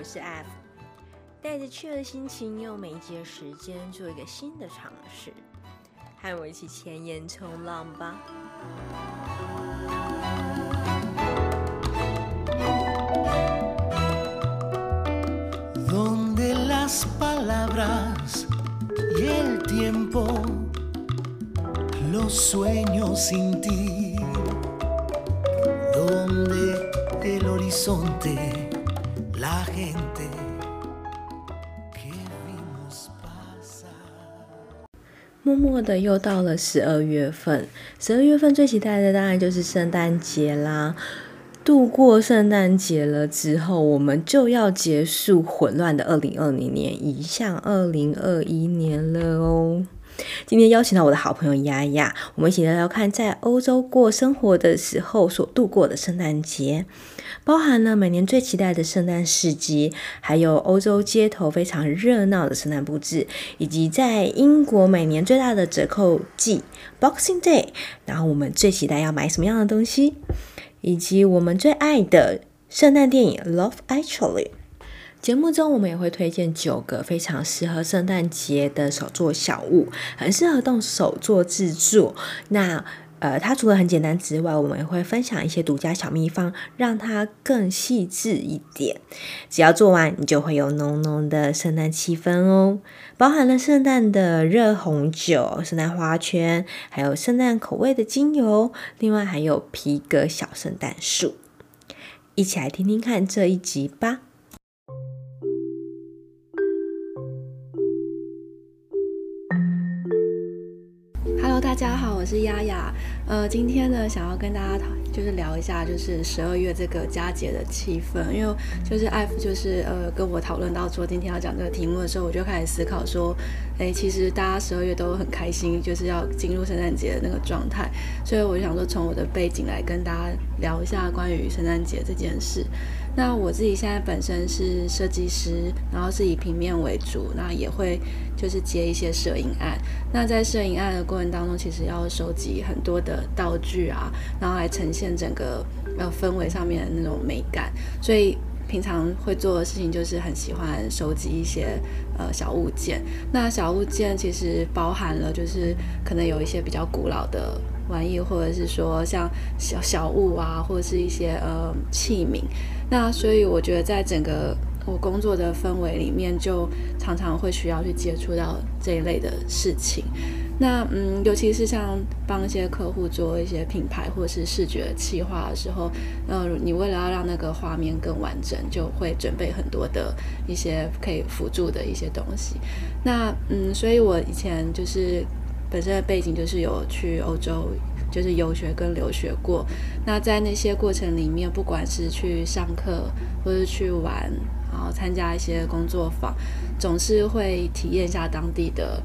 我是 F，带着趣的心情，用每一节时间做一个新的尝试，和我一起前沿冲浪吧。默默的又到了十二月份，十二月份最期待的当然就是圣诞节啦。度过圣诞节了之后，我们就要结束混乱的二零二零年，移向二零二一年了哦。今天邀请到我的好朋友丫丫，我们一起聊聊看在欧洲过生活的时候所度过的圣诞节，包含了每年最期待的圣诞市集，还有欧洲街头非常热闹的圣诞布置，以及在英国每年最大的折扣季 Boxing Day，然后我们最期待要买什么样的东西，以及我们最爱的圣诞电影 Love Actually。节目中，我们也会推荐九个非常适合圣诞节的手作小物，很适合动手做制作。那呃，它除了很简单之外，我们也会分享一些独家小秘方，让它更细致一点。只要做完，你就会有浓浓的圣诞气氛哦。包含了圣诞的热红酒、圣诞花圈，还有圣诞口味的精油，另外还有皮革小圣诞树。一起来听听看这一集吧。大家好，我是丫丫。呃，今天呢，想要跟大家就是聊一下，就是十二月这个佳节的气氛。因为就是艾夫就是呃跟我讨论到说今天要讲这个题目的时候，我就开始思考说，哎，其实大家十二月都很开心，就是要进入圣诞节的那个状态。所以我就想说，从我的背景来跟大家聊一下关于圣诞节这件事。那我自己现在本身是设计师，然后是以平面为主，那也会就是接一些摄影案。那在摄影案的过程当中，其实要收集很多的道具啊，然后来呈现整个呃氛围上面的那种美感。所以平常会做的事情就是很喜欢收集一些呃小物件。那小物件其实包含了就是可能有一些比较古老的玩意，或者是说像小小物啊，或者是一些呃器皿。那所以我觉得，在整个我工作的氛围里面，就常常会需要去接触到这一类的事情。那嗯，尤其是像帮一些客户做一些品牌或是视觉企划的时候，呃，你为了要让那个画面更完整，就会准备很多的一些可以辅助的一些东西。那嗯，所以我以前就是本身的背景就是有去欧洲。就是游学跟留学过，那在那些过程里面，不管是去上课或者去玩，然后参加一些工作坊，总是会体验一下当地的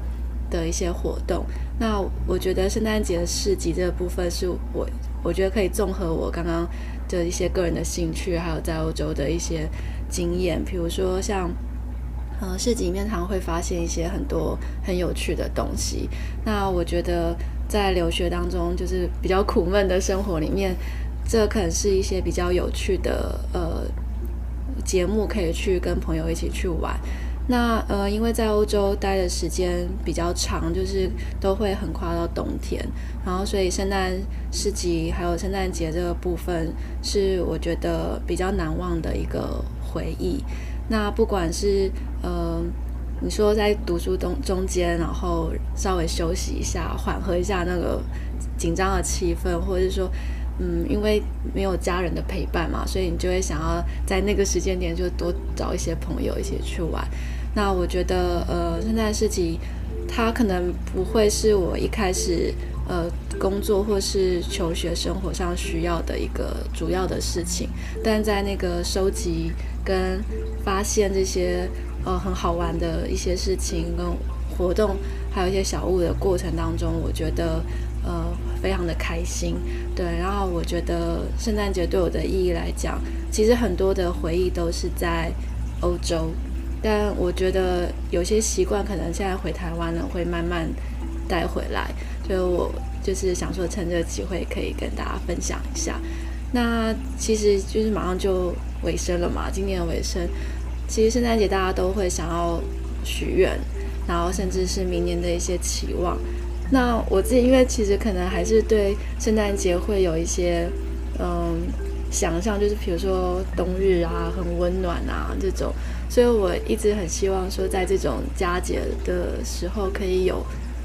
的一些活动。那我觉得圣诞节市集这个部分，是我我觉得可以综合我刚刚的一些个人的兴趣，还有在欧洲的一些经验，比如说像。呃，市集里面常常会发现一些很多很有趣的东西。那我觉得在留学当中，就是比较苦闷的生活里面，这可能是一些比较有趣的呃节目，可以去跟朋友一起去玩。那呃，因为在欧洲待的时间比较长，就是都会很快到冬天，然后所以圣诞市集还有圣诞节这个部分，是我觉得比较难忘的一个回忆。那不管是呃，你说在读书中中间，然后稍微休息一下，缓和一下那个紧张的气氛，或者是说，嗯，因为没有家人的陪伴嘛，所以你就会想要在那个时间点就多找一些朋友一起去玩。那我觉得，呃，现在的事情它可能不会是我一开始呃工作或是求学生活上需要的一个主要的事情，但在那个收集。跟发现这些呃很好玩的一些事情跟活动，还有一些小物的过程当中，我觉得呃非常的开心。对，然后我觉得圣诞节对我的意义来讲，其实很多的回忆都是在欧洲，但我觉得有些习惯可能现在回台湾了，会慢慢带回来。所以我就是想说，趁这个机会可以跟大家分享一下。那其实就是马上就尾声了嘛，今年的尾声，其实圣诞节大家都会想要许愿，然后甚至是明年的一些期望。那我自己因为其实可能还是对圣诞节会有一些嗯想象，就是比如说冬日啊，很温暖啊这种，所以我一直很希望说，在这种佳节的时候，可以有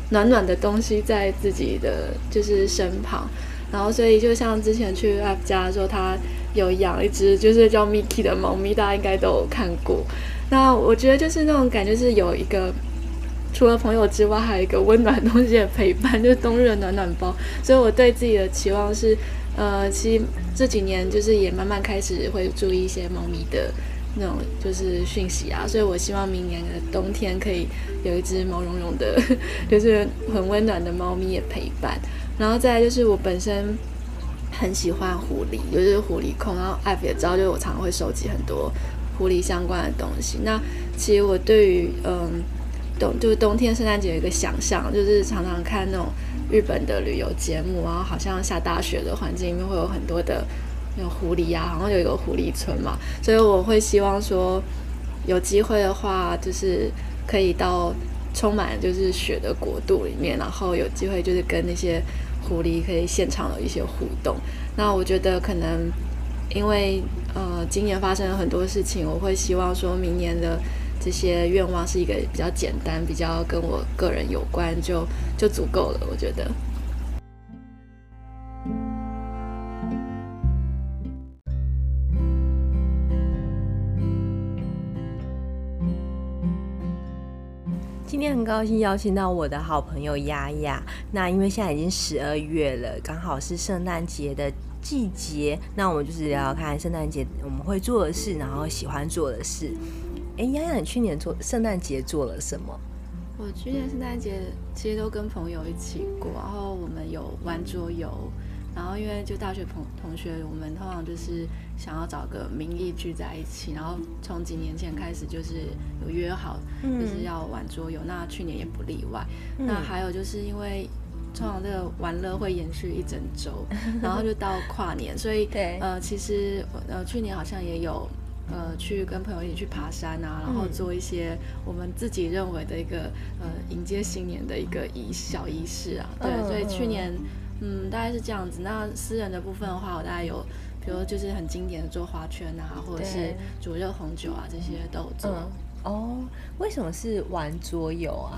暖暖的东西在自己的就是身旁。然后，所以就像之前去 F 家的时候，他有养一只就是叫 Mickey 的猫咪，大家应该都有看过。那我觉得就是那种感觉，是有一个除了朋友之外，还有一个温暖东西的陪伴，就是冬日的暖暖包。所以我对自己的期望是，呃，其实这几年就是也慢慢开始会注意一些猫咪的那种就是讯息啊。所以我希望明年的冬天可以有一只毛茸茸的，就是很温暖的猫咪也陪伴。然后再就是我本身很喜欢狐狸，就是狐狸控。然后艾菲也知道，就是我常常会收集很多狐狸相关的东西。那其实我对于嗯冬就是冬天圣诞节有一个想象，就是常常看那种日本的旅游节目，然后好像下大雪的环境里面会有很多的那种狐狸啊，好像有一个狐狸村嘛。所以我会希望说有机会的话，就是可以到充满就是雪的国度里面，然后有机会就是跟那些。狐狸可以现场的一些互动，那我觉得可能因为呃今年发生了很多事情，我会希望说明年的这些愿望是一个比较简单、比较跟我个人有关，就就足够了。我觉得。今天很高兴邀请到我的好朋友丫丫。那因为现在已经十二月了，刚好是圣诞节的季节。那我们就是聊聊看圣诞节我们会做的事，然后喜欢做的事。哎，丫丫，你去年做圣诞节做了什么？我去年圣诞节其实都跟朋友一起过，然后我们有玩桌游。然后因为就大学同同学，我们通常就是想要找个名义聚在一起，然后从几年前开始就是有约好，就是要玩桌游。嗯、那去年也不例外。嗯、那还有就是因为通常这个玩乐会延续一整周，然后就到跨年，所以 对呃其实呃去年好像也有呃去跟朋友一起去爬山啊，然后做一些我们自己认为的一个呃迎接新年的一个仪小仪式啊。对，所以去年。嗯，大概是这样子。那私人的部分的话，我大概有，比如就是很经典的做花圈啊，或者是煮热红酒啊，这些都有做。嗯。哦，为什么是玩桌游啊？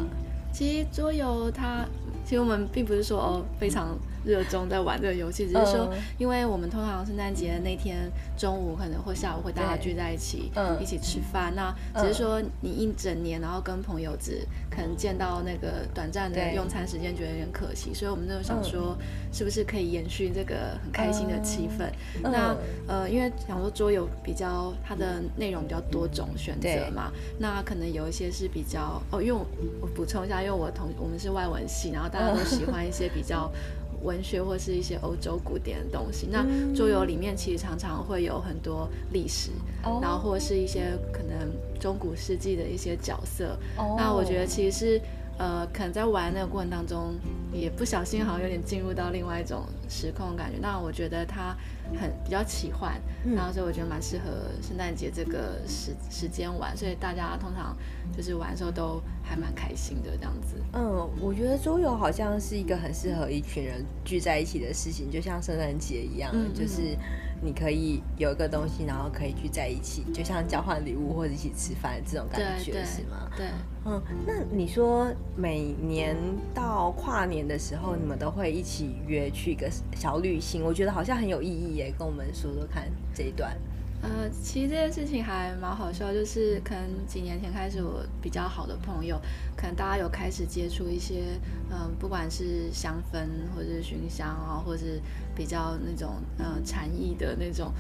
其实桌游它，其实我们并不是说哦非常。热衷在玩这个游戏，只是说，因为我们通常圣诞节那天中午可能或下午会大家聚在一起，嗯、一起吃饭。那只是说你一整年，然后跟朋友只可能见到那个短暂的用餐时间，觉得有点可惜。所以我们就想说，是不是可以延续这个很开心的气氛？嗯、那呃，因为想说桌游比较它的内容比较多种选择嘛，那可能有一些是比较哦，因为我我补充一下，因为我同我们是外文系，然后大家都喜欢一些比较。文学或是一些欧洲古典的东西，那桌游里面其实常常会有很多历史，嗯、然后或是一些可能中古世纪的一些角色。哦、那我觉得其实是呃，可能在玩那个过程当中，也不小心好像有点进入到另外一种时空的感觉。那我觉得它很比较奇幻，嗯、然后所以我觉得蛮适合圣诞节这个时时间玩，所以大家通常就是玩的时候都。还蛮开心的这样子。嗯，我觉得桌游好像是一个很适合一群人聚在一起的事情，就像圣诞节一样，嗯、就是你可以有一个东西，然后可以聚在一起，就像交换礼物或者一起吃饭这种感觉，是吗？对。嗯，那你说每年到跨年的时候，你们都会一起约去一个小旅行，我觉得好像很有意义耶，跟我们说说看这一段。呃，其实这件事情还蛮好笑，就是可能几年前开始，我比较好的朋友，可能大家有开始接触一些，嗯、呃，不管是香氛或者是熏香啊，或者是比较那种呃禅意的那种，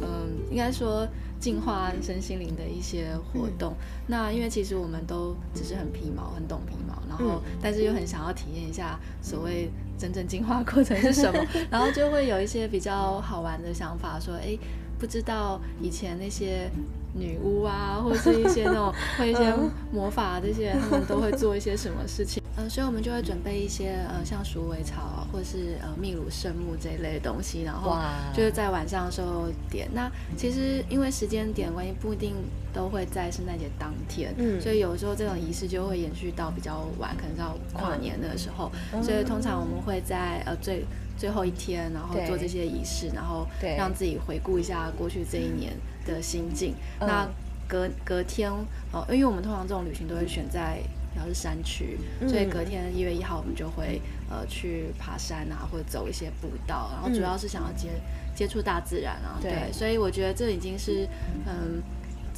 嗯、呃，应该说净化身心灵的一些活动。嗯、那因为其实我们都只是很皮毛，很懂皮毛，然后、嗯、但是又很想要体验一下所谓真正进化过程是什么，然后就会有一些比较好玩的想法，说，哎。不知道以前那些女巫啊，或者是一些那种会一些 魔法这些，他们都会做一些什么事情？呃，所以我们就会准备一些呃，像鼠尾草啊或是呃秘鲁圣木这一类的东西，然后就是在晚上的时候点。那其实因为时间点关系，不一定都会在圣诞节当天，嗯，所以有时候这种仪式就会延续到比较晚，可能到跨年的时候。嗯、所以通常我们会在呃最最后一天，然后做这些仪式，然后让自己回顾一下过去这一年的心境。那隔隔天哦，因为我们通常这种旅行都会选在。然后是山区，所以隔天一月一号我们就会呃去爬山啊，或者走一些步道，然后主要是想要接接触大自然啊。对，所以我觉得这已经是嗯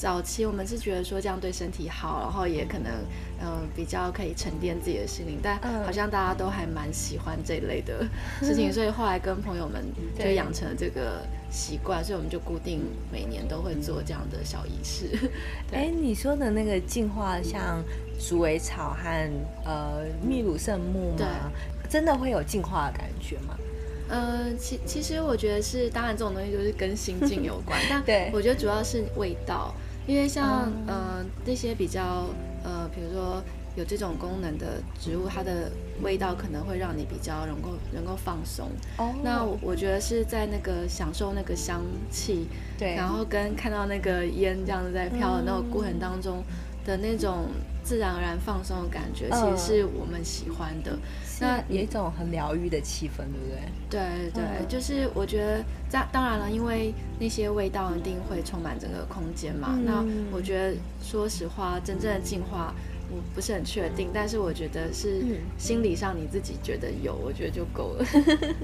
早期我们是觉得说这样对身体好，然后也可能嗯比较可以沉淀自己的心灵，但好像大家都还蛮喜欢这一类的事情，所以后来跟朋友们就养成了这个习惯，所以我们就固定每年都会做这样的小仪式。哎，你说的那个净化像。鼠尾草和呃秘鲁圣木吗？真的会有净化的感觉吗？呃，其其实我觉得是，当然这种东西就是跟心境有关，但对我觉得主要是味道，因为像、嗯、呃那些比较呃，比如说有这种功能的植物，它的味道可能会让你比较能够能够放松。哦，那我，我觉得是在那个享受那个香气，对，然后跟看到那个烟这样子在飘的那个过程当中的那种。自然而然放松的感觉，其实是我们喜欢的。呃、那有一种很疗愈的气氛，对不对？对对，嗯、就是我觉得，当当然了，因为那些味道一定会充满整个空间嘛。嗯、那我觉得，说实话，真正的进化我不是很确定，但是我觉得是心理上你自己觉得有，我觉得就够了。对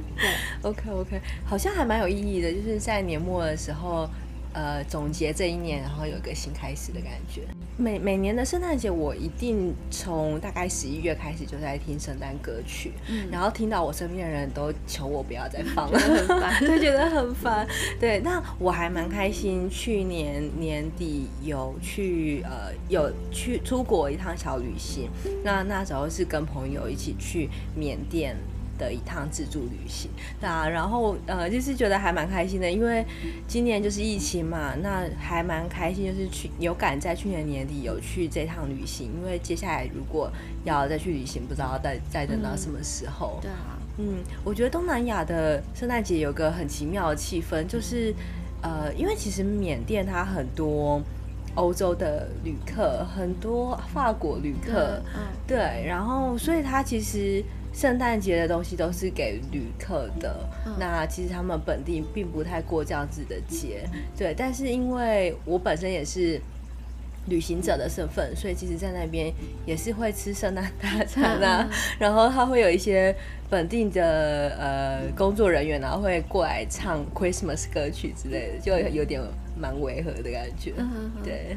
，OK OK，好像还蛮有意义的，就是在年末的时候。呃，总结这一年，然后有一个新开始的感觉。每每年的圣诞节，我一定从大概十一月开始就在听圣诞歌曲，嗯、然后听到我身边的人都求我不要再放了，很烦，就觉得很烦。对，那我还蛮开心，去年年底有去呃有去出国一趟小旅行，那那时候是跟朋友一起去缅甸。的一趟自助旅行，那然后呃，就是觉得还蛮开心的，因为今年就是疫情嘛，那还蛮开心，就是去有赶在去年年底有去这趟旅行，因为接下来如果要再去旅行，不知道再再等到什么时候。嗯、对啊，嗯，我觉得东南亚的圣诞节有个很奇妙的气氛，就是呃，因为其实缅甸它很多欧洲的旅客，很多法国旅客，嗯，对，然后所以它其实。圣诞节的东西都是给旅客的，嗯、那其实他们本地并不太过这样子的节，对。但是因为我本身也是旅行者的身份，所以其实在那边也是会吃圣诞大餐啊，嗯、然后他会有一些本地的呃工作人员然后会过来唱 Christmas 歌曲之类的，就有点蛮违和的感觉，嗯、对。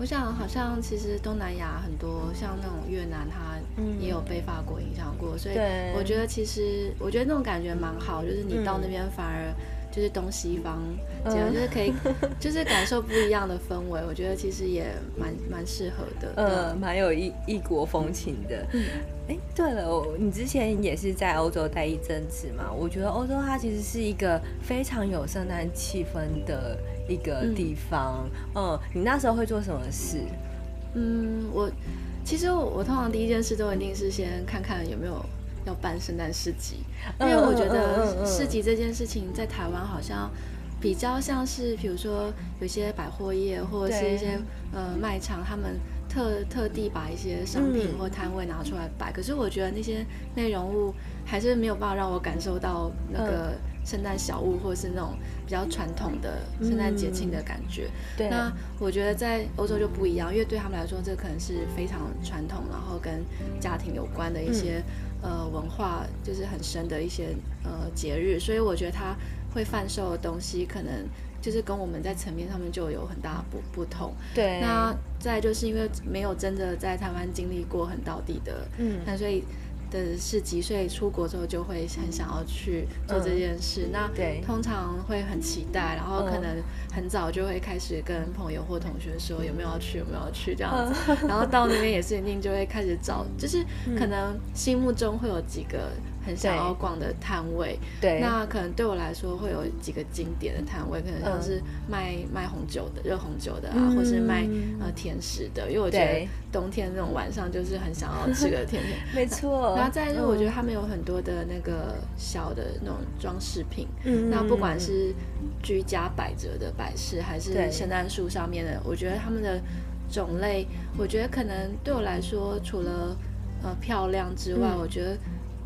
我想，好像其实东南亚很多，像那种越南，它也有被法国影响过，嗯、所以我觉得其实，我觉得那种感觉蛮好，就是你到那边反而就是东西方，这样、嗯、就是可以，就是感受不一样的氛围。我觉得其实也蛮蛮适合的，嗯，蛮有异异国风情的。哎、嗯，对了，你之前也是在欧洲待一阵子嘛？我觉得欧洲它其实是一个非常有圣诞气氛的。一个地方，嗯，嗯，你那时候会做什么事？嗯，我其实我，我通常第一件事都一定是先看看有没有要办圣诞市集，因为我觉得市集这件事情在台湾好像比较像是，比如说有些百货业或者是一些呃卖场，他们特特地把一些商品或摊位拿出来摆，可是我觉得那些内容物还是没有办法让我感受到那个。圣诞小物，或是那种比较传统的圣诞节庆的感觉。嗯、对。那我觉得在欧洲就不一样，因为对他们来说，这可能是非常传统，然后跟家庭有关的一些、嗯、呃文化，就是很深的一些呃节日。所以我觉得他会贩售的东西，可能就是跟我们在层面上面就有很大不不同。对。那再就是因为没有真的在台湾经历过很到底的，嗯，那所以。的是几岁出国之后就会很想要去做这件事，嗯、那对。通常会很期待，然后可能很早就会开始跟朋友或同学说有没有要去，有没有要去这样子，嗯、然后到那边也是一定就会开始找，就是可能心目中会有几个很想要逛的摊位。对，那可能对我来说会有几个经典的摊位，可能像是卖、嗯、卖红酒的、热红酒的啊，嗯、或是卖呃甜食的，因为我觉得冬天那种晚上就是很想要吃个 甜甜。没错。然后再就是我觉得他们有很多的那个小的那种装饰品，嗯，那不管是居家摆着的摆饰，还是圣诞树上面的，我觉得他们的。种类，我觉得可能对我来说，除了呃漂亮之外，嗯，我觉得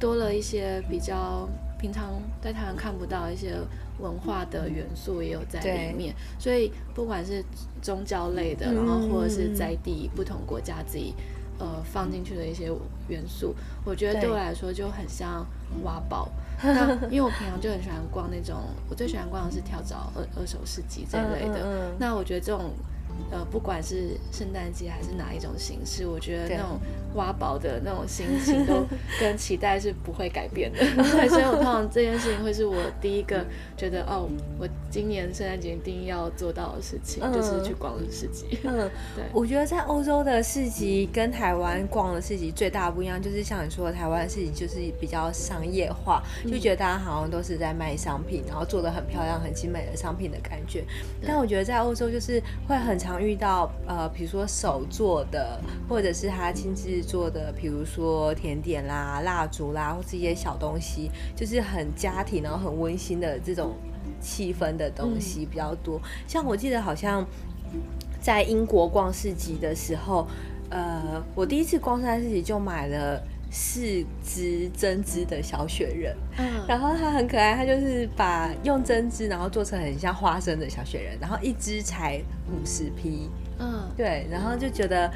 多了一些比较平常在台湾看不到一些文化的元素也有在里面。所以不管是宗教类的，然后或者是在地不同国家自己呃放进去的一些元素，我觉得对我来说就很像挖宝。那因为我平常就很喜欢逛那种，我最喜欢逛的是跳蚤二二手市集这一类的。嗯嗯，那我觉得这种。呃，不管是圣诞节还是哪一种形式，我觉得那种挖宝的那种心情都 跟期待是不会改变的。所以，我通常这件事情会是我第一个觉得哦，我今年圣诞节一定要做到的事情，嗯、就是去逛市集。嗯，对。我觉得在欧洲的市集跟台湾逛的市集最大不一样，就是像你说的，台湾的市集就是比较商业化，就觉得大家好像都是在卖商品，然后做的很漂亮、很精美的商品的感觉。但我觉得在欧洲就是会很常遇到呃，比如说手做的，或者是他亲自做的，比如说甜点啦、蜡烛啦，或是一些小东西，就是很家庭然后很温馨的这种气氛的东西比较多。像我记得好像在英国逛市集的时候，呃，我第一次逛圣诞市集就买了。四只针织的小雪人，嗯，然后它很可爱，它就是把用针织，然后做成很像花生的小雪人，然后一只才五十匹，嗯，对，然后就觉得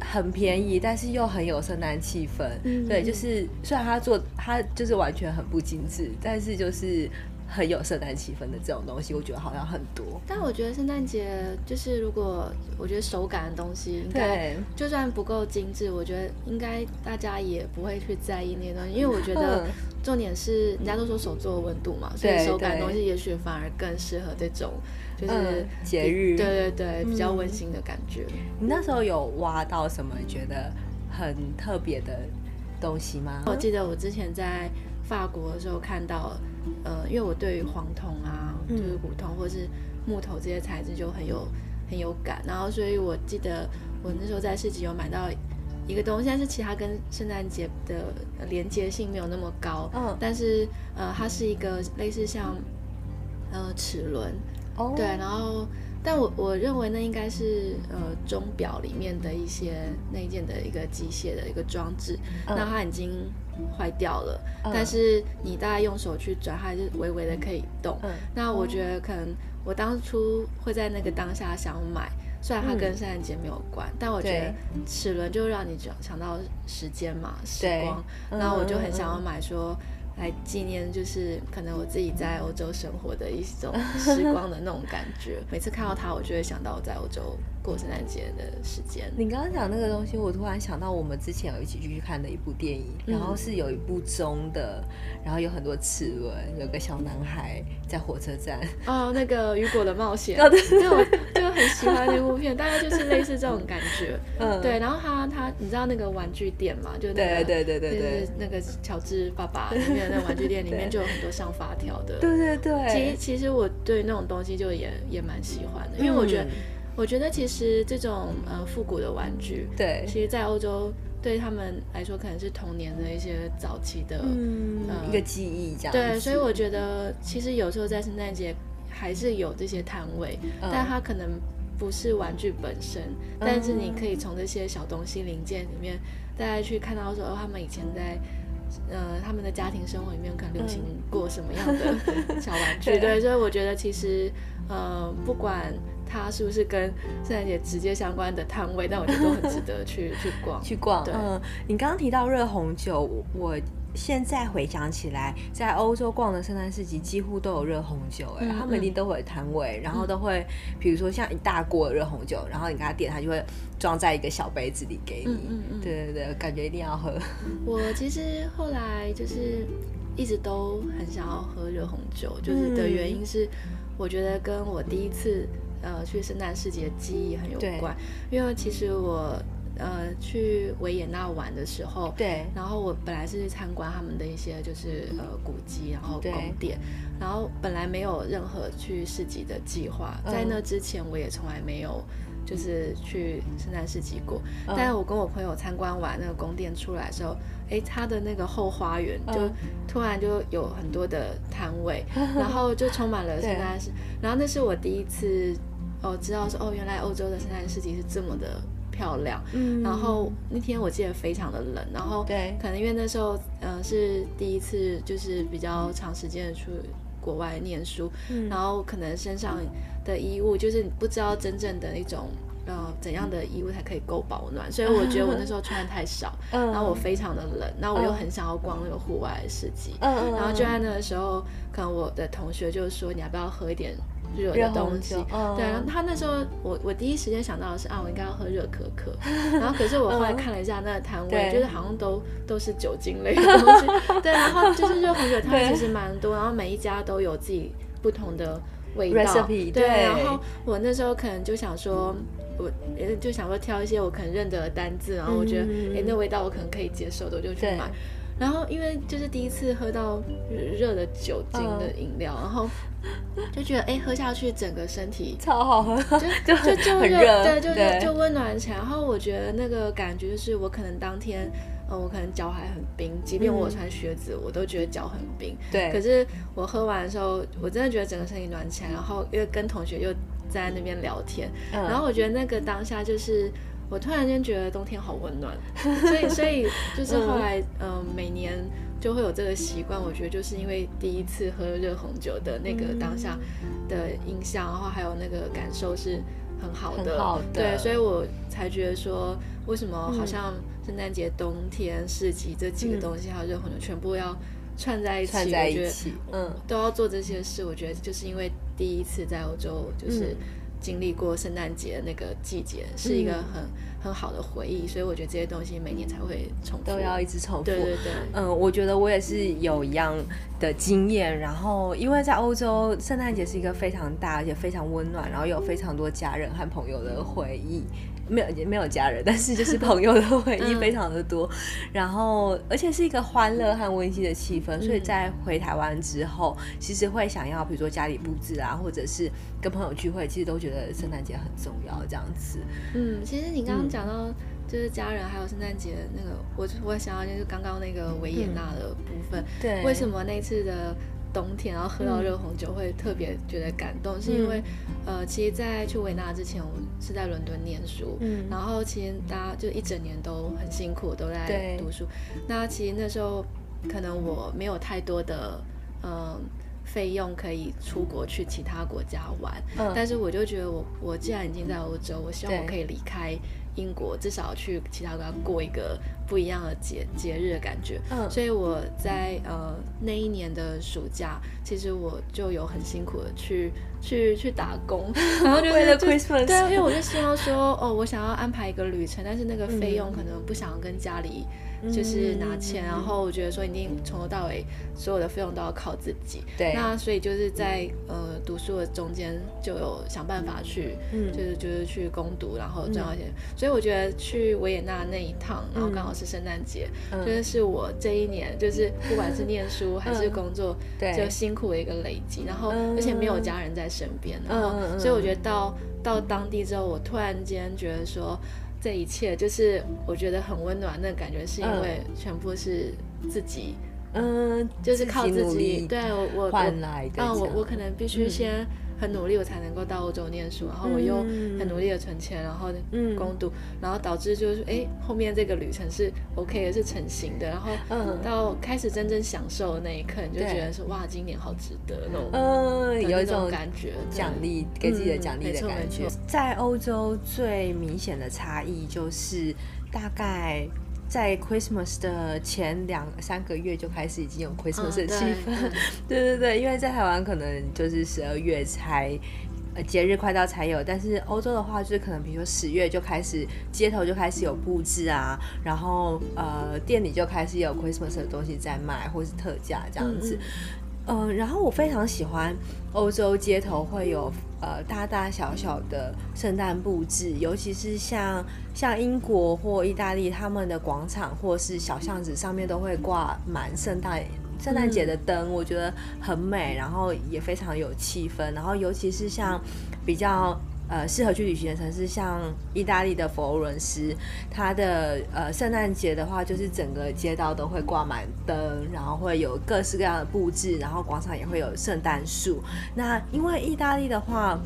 很便宜，但是又很有圣诞气氛，嗯，对，就是虽然他做他就是完全很不精致，但是就是。很有圣诞气氛的这种东西，我觉得好像很多。但我觉得圣诞节就是，如果我觉得手感的东西，应该就算不够精致，我觉得应该大家也不会去在意那些东西，因为我觉得 重点是人家都说手做温度嘛，所以手感的东西也许反而更适合这种就是节日，对对对，比较温馨的感觉。你那时候有挖到什么觉得很特别的东西吗？我记得我之前在法国的时候看到。呃，因为我对于黄铜啊，就是古铜或是木头这些材质就很有很有感，然后所以我记得我那时候在市集有买到一个东西，但是其他跟圣诞节的连接性没有那么高，嗯，但是呃，它是一个类似像呃齿轮，哦，对，然后但我我认为那应该是呃钟表里面的一些内件的一个机械的一个装置，嗯，那它已经。坏掉了，但是你大概用手去转，它还是微微的可以动。嗯，那我觉得可能我当初会在那个当下想买，虽然它跟圣诞节没有关，嗯，但我觉得齿轮就让你想想到时间嘛，时光。那我就很想要买说。来纪念，就是可能我自己在欧洲生活的一种时光的那种感觉。每次看到它，我就会想到我在欧洲过圣诞节的时间。你刚刚讲那个东西，我突然想到我们之前有一起去看的一部电影，嗯、然后是有一部中的，然后有很多齿轮，有个小男孩在火车站。哦，那个雨果的冒险。哦，对，对，我就很喜欢那部片，大概就是类似这种感觉。嗯，对。然后他他，你知道那个玩具店嘛？就那个对对对对对，就是那个乔治爸爸里面。那玩具店里面 就有很多上发条的，对对对。其实其实我对那种东西就也也蛮喜欢的，因为我觉得、嗯、我觉得其实这种呃复古的玩具，对，其实，在欧洲对他们来说可能是童年的一些早期的、嗯呃、一个记忆，这样。对，所以我觉得其实有时候在圣诞节还是有这些摊位、嗯，但它可能不是玩具本身，嗯、但是你可以从这些小东西零件里面，大家去看到说哦他们以前在。呃，他们的家庭生活里面可能流行过什么样的 小玩具？嗯、对，所以我觉得其实，呃，不管它是不是跟圣诞节直接相关的摊位，但我觉得都很值得去 去逛。去逛。嗯，你刚刚提到热红酒，我现在回想起来，在欧洲逛的圣诞市集几乎都有热红酒，哎、嗯，他们一定都会摊位，然后都会，比如说像一大锅热红酒，然后你给他点，他就会。装在一个小杯子里给你，嗯嗯嗯，对对对，感觉一定要喝。我其实后来就是一直都很想要喝热红酒，就是的原因是，我觉得跟我第一次呃去圣诞市集的记忆很有关。因为其实我呃去维也纳玩的时候，对，然后我本来是去参观他们的一些就是呃古迹，然后宫殿，然后本来没有任何去市集的计划，在那之前我也从来没有。就是去圣诞市集过，但是我跟我朋友参观完那个宫殿出来的时候，哎、欸，他的那个后花园就突然就有很多的摊位，然后就充满了圣诞市，然后那是我第一次哦知道说哦，原来欧洲的圣诞市集是这么的漂亮，嗯，然后那天我记得非常的冷，然后对，可能因为那时候嗯、呃、是第一次就是比较长时间的去国外念书，嗯，然后可能身上。的衣物就是你不知道真正的那种呃怎样的衣物才可以够保暖，所以我觉得我那时候穿的太少，然后我非常的冷，然后我又很想要逛那个户外的市集，嗯。然后就在那个时候，可能我的同学就说，你要不要喝一点热的东西？对，然后他那时候我我第一时间想到的是啊，我应该要喝热可可，然后可是我后来看了一下那个摊位，就是好像都都是酒精类的东西，对，然后就是热红酒它其实蛮多，然后每一家都有自己不同的。味道 Recipe, 对，对，然后我那时候可能就想说，我就想说挑一些我可能认得的单字，然后我觉得，哎、嗯，那味道我可能可以接受的，我就去买。然后因为就是第一次喝到热的酒精的饮料，然后就觉得，哎，喝下去整个身体超好喝，就就就热，对，就就就温暖起来。然后我觉得那个感觉就是，我可能当天。嗯，我可能脚还很冰，即便我穿靴子，嗯、我都觉得脚很冰。对。可是我喝完的时候，我真的觉得整个身体暖起来，然后因为跟同学又在那边聊天，嗯、然后我觉得那个当下就是我突然间觉得冬天好温暖，所以所以就是后来嗯、呃、每年就会有这个习惯，我觉得就是因为第一次喝热红酒的那个当下的印象，然后还有那个感受是很好的，很好的对，所以我才觉得说为什么好像。圣诞节、冬天、市集这几个东西，还有热红酒，全部要串在一起。串在一起，嗯，都要做这些事。我觉得就是因为第一次在欧洲，就是经历过圣诞节的那个季节，嗯、是一个很很好的回忆。所以我觉得这些东西每年才会重复，都要一直重复。对对对，嗯，我觉得我也是有一样的经验。然后，因为在欧洲，圣诞节是一个非常大而且非常温暖，然后有非常多家人和朋友的回忆。没有没有家人，但是就是朋友的回忆非常的多，嗯、然后而且是一个欢乐和温馨的气氛，嗯、所以在回台湾之后，其实会想要比如说家里布置啊，或者是跟朋友聚会，其实都觉得圣诞节很重要这样子。嗯，其实你刚刚讲到就是家人还有圣诞节那个，我我想要就是刚刚那个维也纳的部分，嗯、对，为什么那次的。冬天，然后喝到热红酒会特别觉得感动，嗯、是因为，呃，其实，在去维也纳之前，我是在伦敦念书，嗯，然后其实大家就一整年都很辛苦，都在读书。那其实那时候，可能我没有太多的，嗯、呃，费用可以出国去其他国家玩，嗯，但是我就觉得我，我我既然已经在欧洲，我希望我可以离开。英国至少去其他国家过一个不一样的节节日的感觉，嗯，所以我在呃那一年的暑假，其实我就有很辛苦的去去去打工，然后就为了 Christmas，对，因为我就希望说，哦，我想要安排一个旅程，但是那个费用可能不想跟家里。就是拿钱，然后我觉得说一定从头到尾所有的费用都要靠自己。对，那所以就是在呃读书的中间就有想办法去，嗯，就是就是去攻读，然后赚到钱。所以我觉得去维也纳那一趟，然后刚好是圣诞节，就是是我这一年就是不管是念书还是工作，对，就辛苦的一个累积。然后而且没有家人在身边，然后所以我觉得到到当地之后，我突然间觉得说。这一切就是我觉得很温暖的感觉，是因为全部是自己，嗯，就是靠自己，对我我换来的，啊，我我可能必须先。很努力，我才能够到欧洲念书，然后我又很努力的存钱，然后攻读，然后导致就是哎，后面这个旅程是 OK 的，是成型的，然后到开始真正享受的那一刻，你就觉得说哇，今年好值得那种，嗯，有一种感觉，奖励给自己的奖励的感觉。在欧洲最明显的差异就是大概。在 Christmas 的前两三个月就开始已经有 Christmas 的气氛，哦、对，对 对对，因为在台湾可能就是十二月才，呃，节日快到才有，但是欧洲的话就是可能比如说十月就开始街头就开始有布置啊，然后呃店里就开始有 Christmas 的东西在卖或是特价这样子。嗯嗯嗯，然后我非常喜欢欧洲街头会有呃大大小小的圣诞布置，尤其是像像英国或意大利，他们的广场或是小巷子上面都会挂满圣诞圣诞节的灯，我觉得很美，然后也非常有气氛。然后尤其是像比较。呃，适合去旅行的城市，像意大利的佛罗伦斯，它的呃圣诞节的话，就是整个街道都会挂满灯，然后会有各式各样的布置，然后广场也会有圣诞树。那因为意大利的话，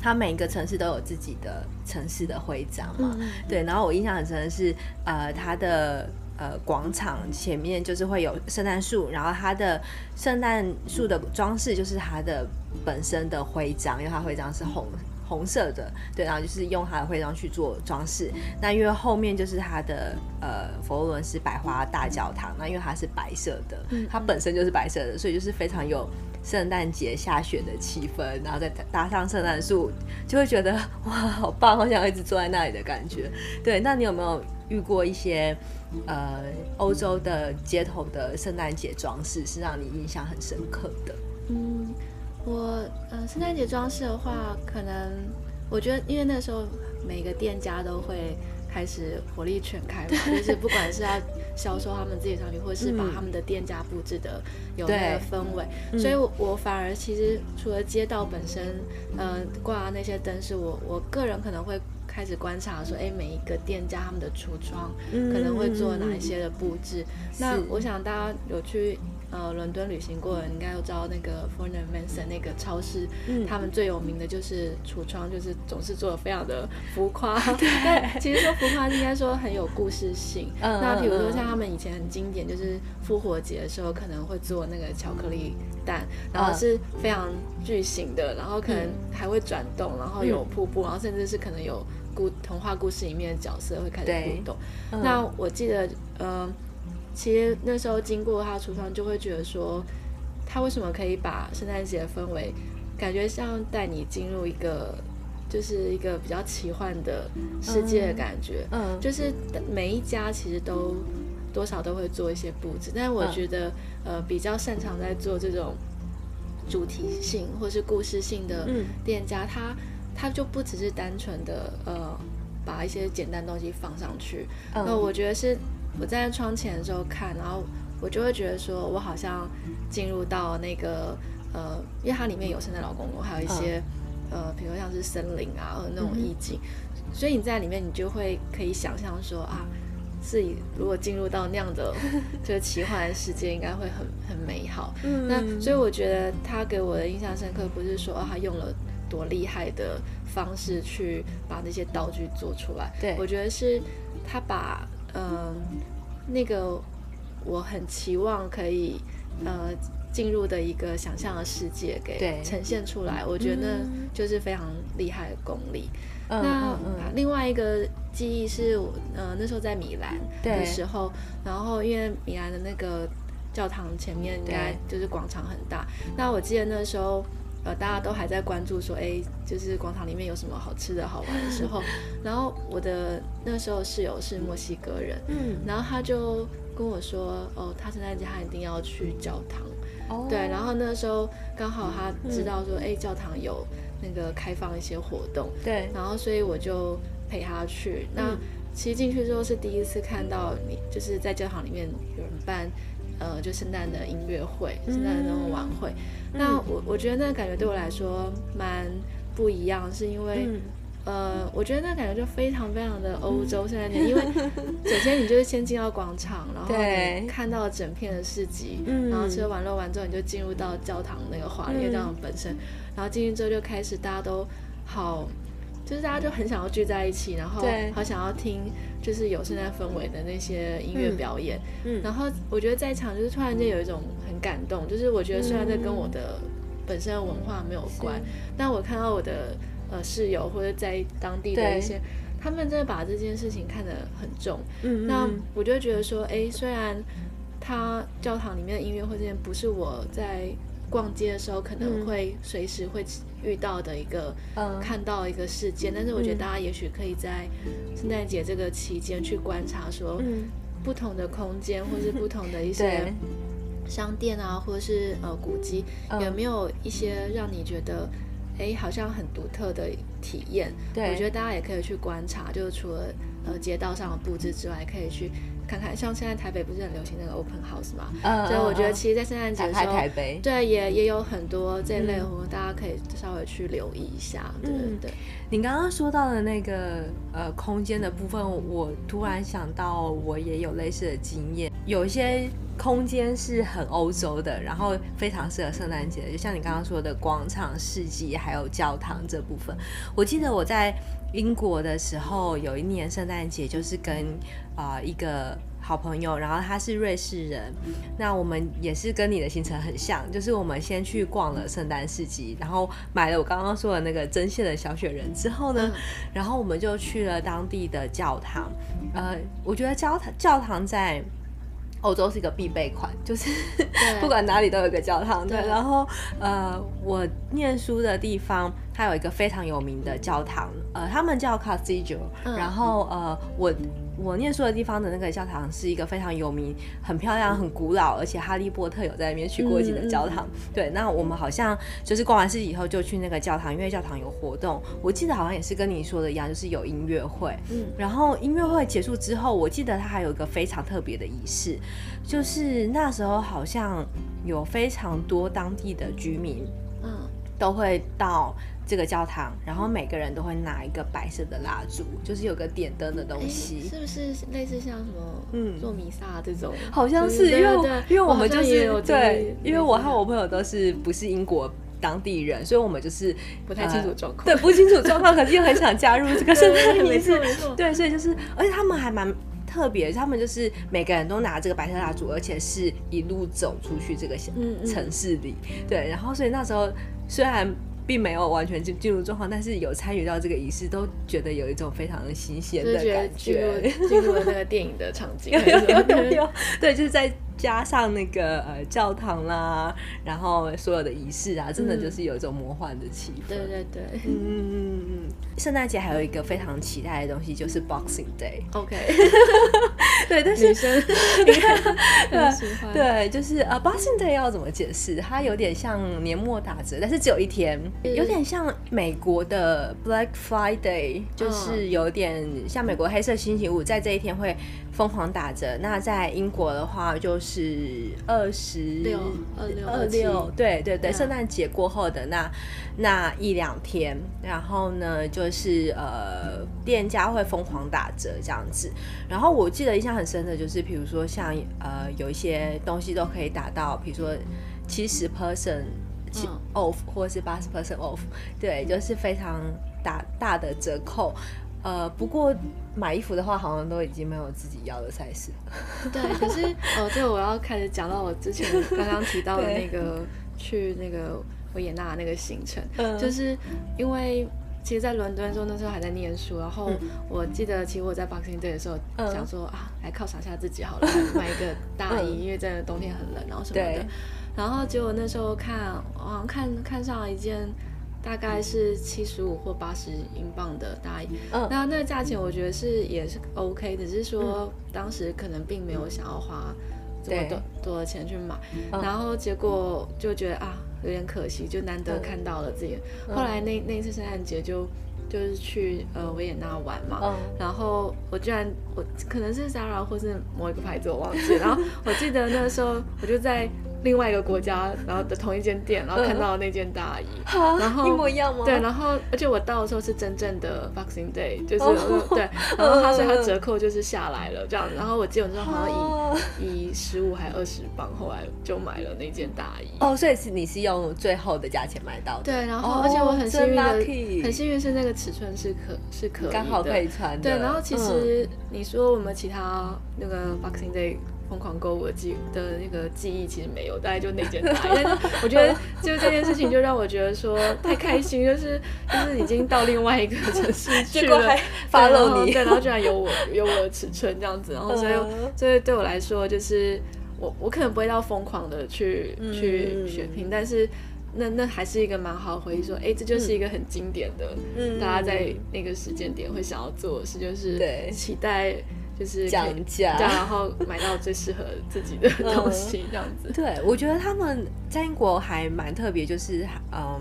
它每一个城市都有自己的城市的徽章嘛，嗯、对。然后我印象很深的是，呃，它的呃广场前面就是会有圣诞树，然后它的圣诞树的装饰就是它的本身的徽章，因为它徽章是红。红色的，对，然后就是用它的徽章去做装饰。那因为后面就是它的呃佛罗伦斯百花大教堂，那因为它是白色的，它本身就是白色的，所以就是非常有圣诞节下雪的气氛。然后再搭上圣诞树，就会觉得哇，好棒，好想一直坐在那里的感觉。对，那你有没有遇过一些呃欧洲的街头的圣诞节装饰是让你印象很深刻的？嗯。我嗯，圣诞节装饰的话，可能我觉得，因为那时候每个店家都会开始火力全开嘛，就是不管是要销售他们自己的商品，或是把他们的店家布置的有那个氛围，嗯、所以我，我反而其实除了街道本身，嗯，挂那些灯饰，我我个人可能会。开始观察说，哎，每一个店家他们的橱窗可能会做哪一些的布置？嗯、那我想大家有去呃伦敦旅行过的，应该都知道那个 Farnham Mansion 那个超市，嗯、他们最有名的就是橱窗，就是总是做的非常的浮夸。对，其实说浮夸应该说很有故事性。嗯、那比如说像他们以前很经典，就是复活节的时候可能会做那个巧克力蛋，然后是非常巨型的，然后可能还会转动，然后有瀑布，然后甚至是可能有。故童话故事里面的角色会开始互动。嗯、那我记得，嗯、呃，其实那时候经过他橱窗，就会觉得说，他为什么可以把圣诞节的氛围，感觉像带你进入一个，就是一个比较奇幻的世界的感觉。嗯，嗯就是每一家其实都多少都会做一些布置，但是我觉得，嗯、呃，比较擅长在做这种主题性或是故事性的店家，他、他。就不只是单纯的呃，把一些简单东西放上去。那、嗯、我觉得是我站在窗前的时候看，然后我就会觉得说，我好像进入到那个呃，因为它里面有圣诞老公公，还有一些、嗯、呃，比如像是森林啊，或者那种意境，嗯、所以你在里面，你就会可以想象说啊，自己如果进入到那样的 这个奇幻的世界，应该会很很美好。嗯、那所以我觉得他给我的印象深刻，不是说、啊、他用了。多厉害的方式去把那些道具做出来？对，我觉得是他把嗯、呃、那个我很期望可以呃进入的一个想象的世界给呈现出来。我觉得就是非常厉害的功力。嗯、那、嗯嗯、另外一个记忆是我呃那时候在米兰的时候，然后因为米兰的那个教堂前面应该就是广场很大，那我记得那时候。呃，大家都还在关注说，哎，就是广场里面有什么好吃的好玩的时候，然后我的那时候室友是墨西哥人，嗯，然后他就跟我说，哦，他圣诞节他一定要去教堂，哦，对，然后那时候刚好他知道说，哎，教堂有那个开放一些活动，对，然后所以我就陪他去。那其实进去之后是第一次看到你，就是在教堂里面有人办。呃，就圣诞的音乐会，圣诞的那种晚会。嗯、那我我觉得那个感觉对我来说蛮不一样，是因为，嗯、呃，我觉得那个感觉就非常非常的欧洲圣诞节，嗯、因为首先你就是先进到广场，然后你看到整片的市集，然后吃完玩乐完之后，你就进入到教堂那个华丽的教堂本身，嗯、然后进去之后就开始大家都好。就是大家就很想要聚在一起，然后好想要听，就是有圣诞氛围的那些音乐表演。然后我觉得在场就是突然间有一种很感动，就是我觉得虽然这跟我的本身的文化没有关，嗯、但我看到我的呃室友或者在当地的一些，他们真的把这件事情看得很重。嗯，那我就觉得说，哎，虽然他教堂里面的音乐会这件不是我在。逛街的时候可能会随时会遇到的一个、嗯、看到一个事件，但是我觉得大家也许可以在圣诞节这个期间去观察，说不同的空间或是不同的一些 商店啊，或者是呃古迹，有没有一些让你觉得哎好像很独特的体验？对，我觉得大家也可以去观察，就是除了呃街道上的布置之外，可以去。看看，像现在台北不是很流行那个 open house 嘛？嗯，所以我觉得其实，在圣诞节的时候，台北对，也也有很多这类活动，大家可以稍微去留意一下。对对对。你刚刚说到的那个呃空间的部分，我突然想到，我也有类似的经验。有一些空间是很欧洲的，然后非常适合圣诞节，就像你刚刚说的广场、市集，还有教堂这部分。我记得我在。英国的时候，有一年圣诞节就是跟啊、呃、一个好朋友，然后他是瑞士人，那我们也是跟你的行程很像，就是我们先去逛了圣诞市集，然后买了我刚刚说的那个针线的小雪人之后呢，然后我们就去了当地的教堂，呃，我觉得教堂教堂在。欧洲是一个必备款，就是 不管哪里都有个教堂。对，然后呃，我念书的地方它有一个非常有名的教堂，呃，他们叫 Cathedral。然后呃，我。我念书的地方的那个教堂是一个非常有名、很漂亮、很古老，而且哈利波特有在那边取过景的教堂。嗯、对，那我们好像就是逛完市集以后就去那个教堂，因为教堂有活动。我记得好像也是跟你说的一样，就是有音乐会。嗯，然后音乐会结束之后，我记得它还有一个非常特别的仪式，就是那时候好像有非常多当地的居民，嗯，都会到。这个教堂，然后每个人都会拿一个白色的蜡烛，就是有个点灯的东西，是不是类似像什么嗯。做弥撒这种？好像是，因为因为我们就是对，因为我和我朋友都是不是英国当地人，所以我们就是不太清楚状况，对，不清楚状况，可是又很想加入这个圣诞仪式，没错，对，所以就是，而且他们还蛮特别，他们就是每个人都拿这个白色蜡烛，而且是一路走出去这个城市里，对，然后所以那时候虽然。并没有完全进进入状况，但是有参与到这个仪式，都觉得有一种非常的新鲜的感觉，进入了那个电影的场景。有有有有，对，就是在。加上那个呃教堂啦，然后所有的仪式啊，真的就是有一种魔幻的气氛。对对对，嗯嗯嗯嗯。圣诞节还有一个非常期待的东西，就是 Boxing Day。OK。对，但是女生 对对，就是呃 Boxing Day 要怎么解释？它有点像年末打折，但是只有一天，有点像美国的 Black Friday，就是有点像美国黑色星期五，在这一天会。疯狂打折，那在英国的话就是二十六、二六、二六，对对对，圣诞节过后的那那一两天，然后呢就是呃店家会疯狂打折这样子，然后我记得印象很深的就是，比如说像呃有一些东西都可以打到，比如说七十 percent off 或是八十 percent off，对，就是非常打大的折扣。呃，不过买衣服的话，好像都已经没有自己要的 size 了。对，可是哦，这我要开始讲到我之前刚刚提到的那个去那个维也纳那个行程，对就是因为其实，在伦敦的时候那时候还在念书，然后我记得其实我在 Boxing Day 的时候想说啊，来犒赏下自己好了，买一个大衣，因为真的冬天很冷，然后什么的，然后结果那时候看，好像看看上了一件。大概是七十五或八十英镑的大衣，嗯、那那个价钱我觉得是也是 OK，只是说当时可能并没有想要花这么多多的钱去买，嗯、然后结果就觉得啊有点可惜，就难得看到了自己。嗯、后来那那一次圣诞节就就是去呃维也纳玩嘛，嗯、然后我居然我可能是 Zara 或是某一个牌子我忘记，然后我记得那个时候我就在。另外一个国家，然后的同一间店，然后看到那件大衣，嗯、然后一模一样吗？对，然后而且我到的时候是真正的 Boxing Day，就是、哦、对，然后他所以他折扣就是下来了这样，然后我基本上好像以、哦、以十五还二十磅，后来就买了那件大衣。哦，所以是你是用最后的价钱买到的？对，然后、哦、而且我很幸运的，很幸运是那个尺寸是可是可刚好可以穿的。对，然后其实你说我们其他那个 Boxing Day。疯狂购物的记的那个记忆其实没有，大概就那件大衣。但是 我觉得就这件事情就让我觉得说太开心，就是就是已经到另外一个城市去了，还 follow 你，对，然后居然有我有我的尺寸这样子，然后所以所以对我来说就是我我可能不会到疯狂的去、嗯、去血拼，但是那那还是一个蛮好的回忆，说哎、欸、这就是一个很经典的，嗯、大家在那个时间点会想要做的事，就是期待。就是讲价，然后买到最适合自己的东西，这样子。嗯、对，我觉得他们在英国还蛮特别，就是嗯。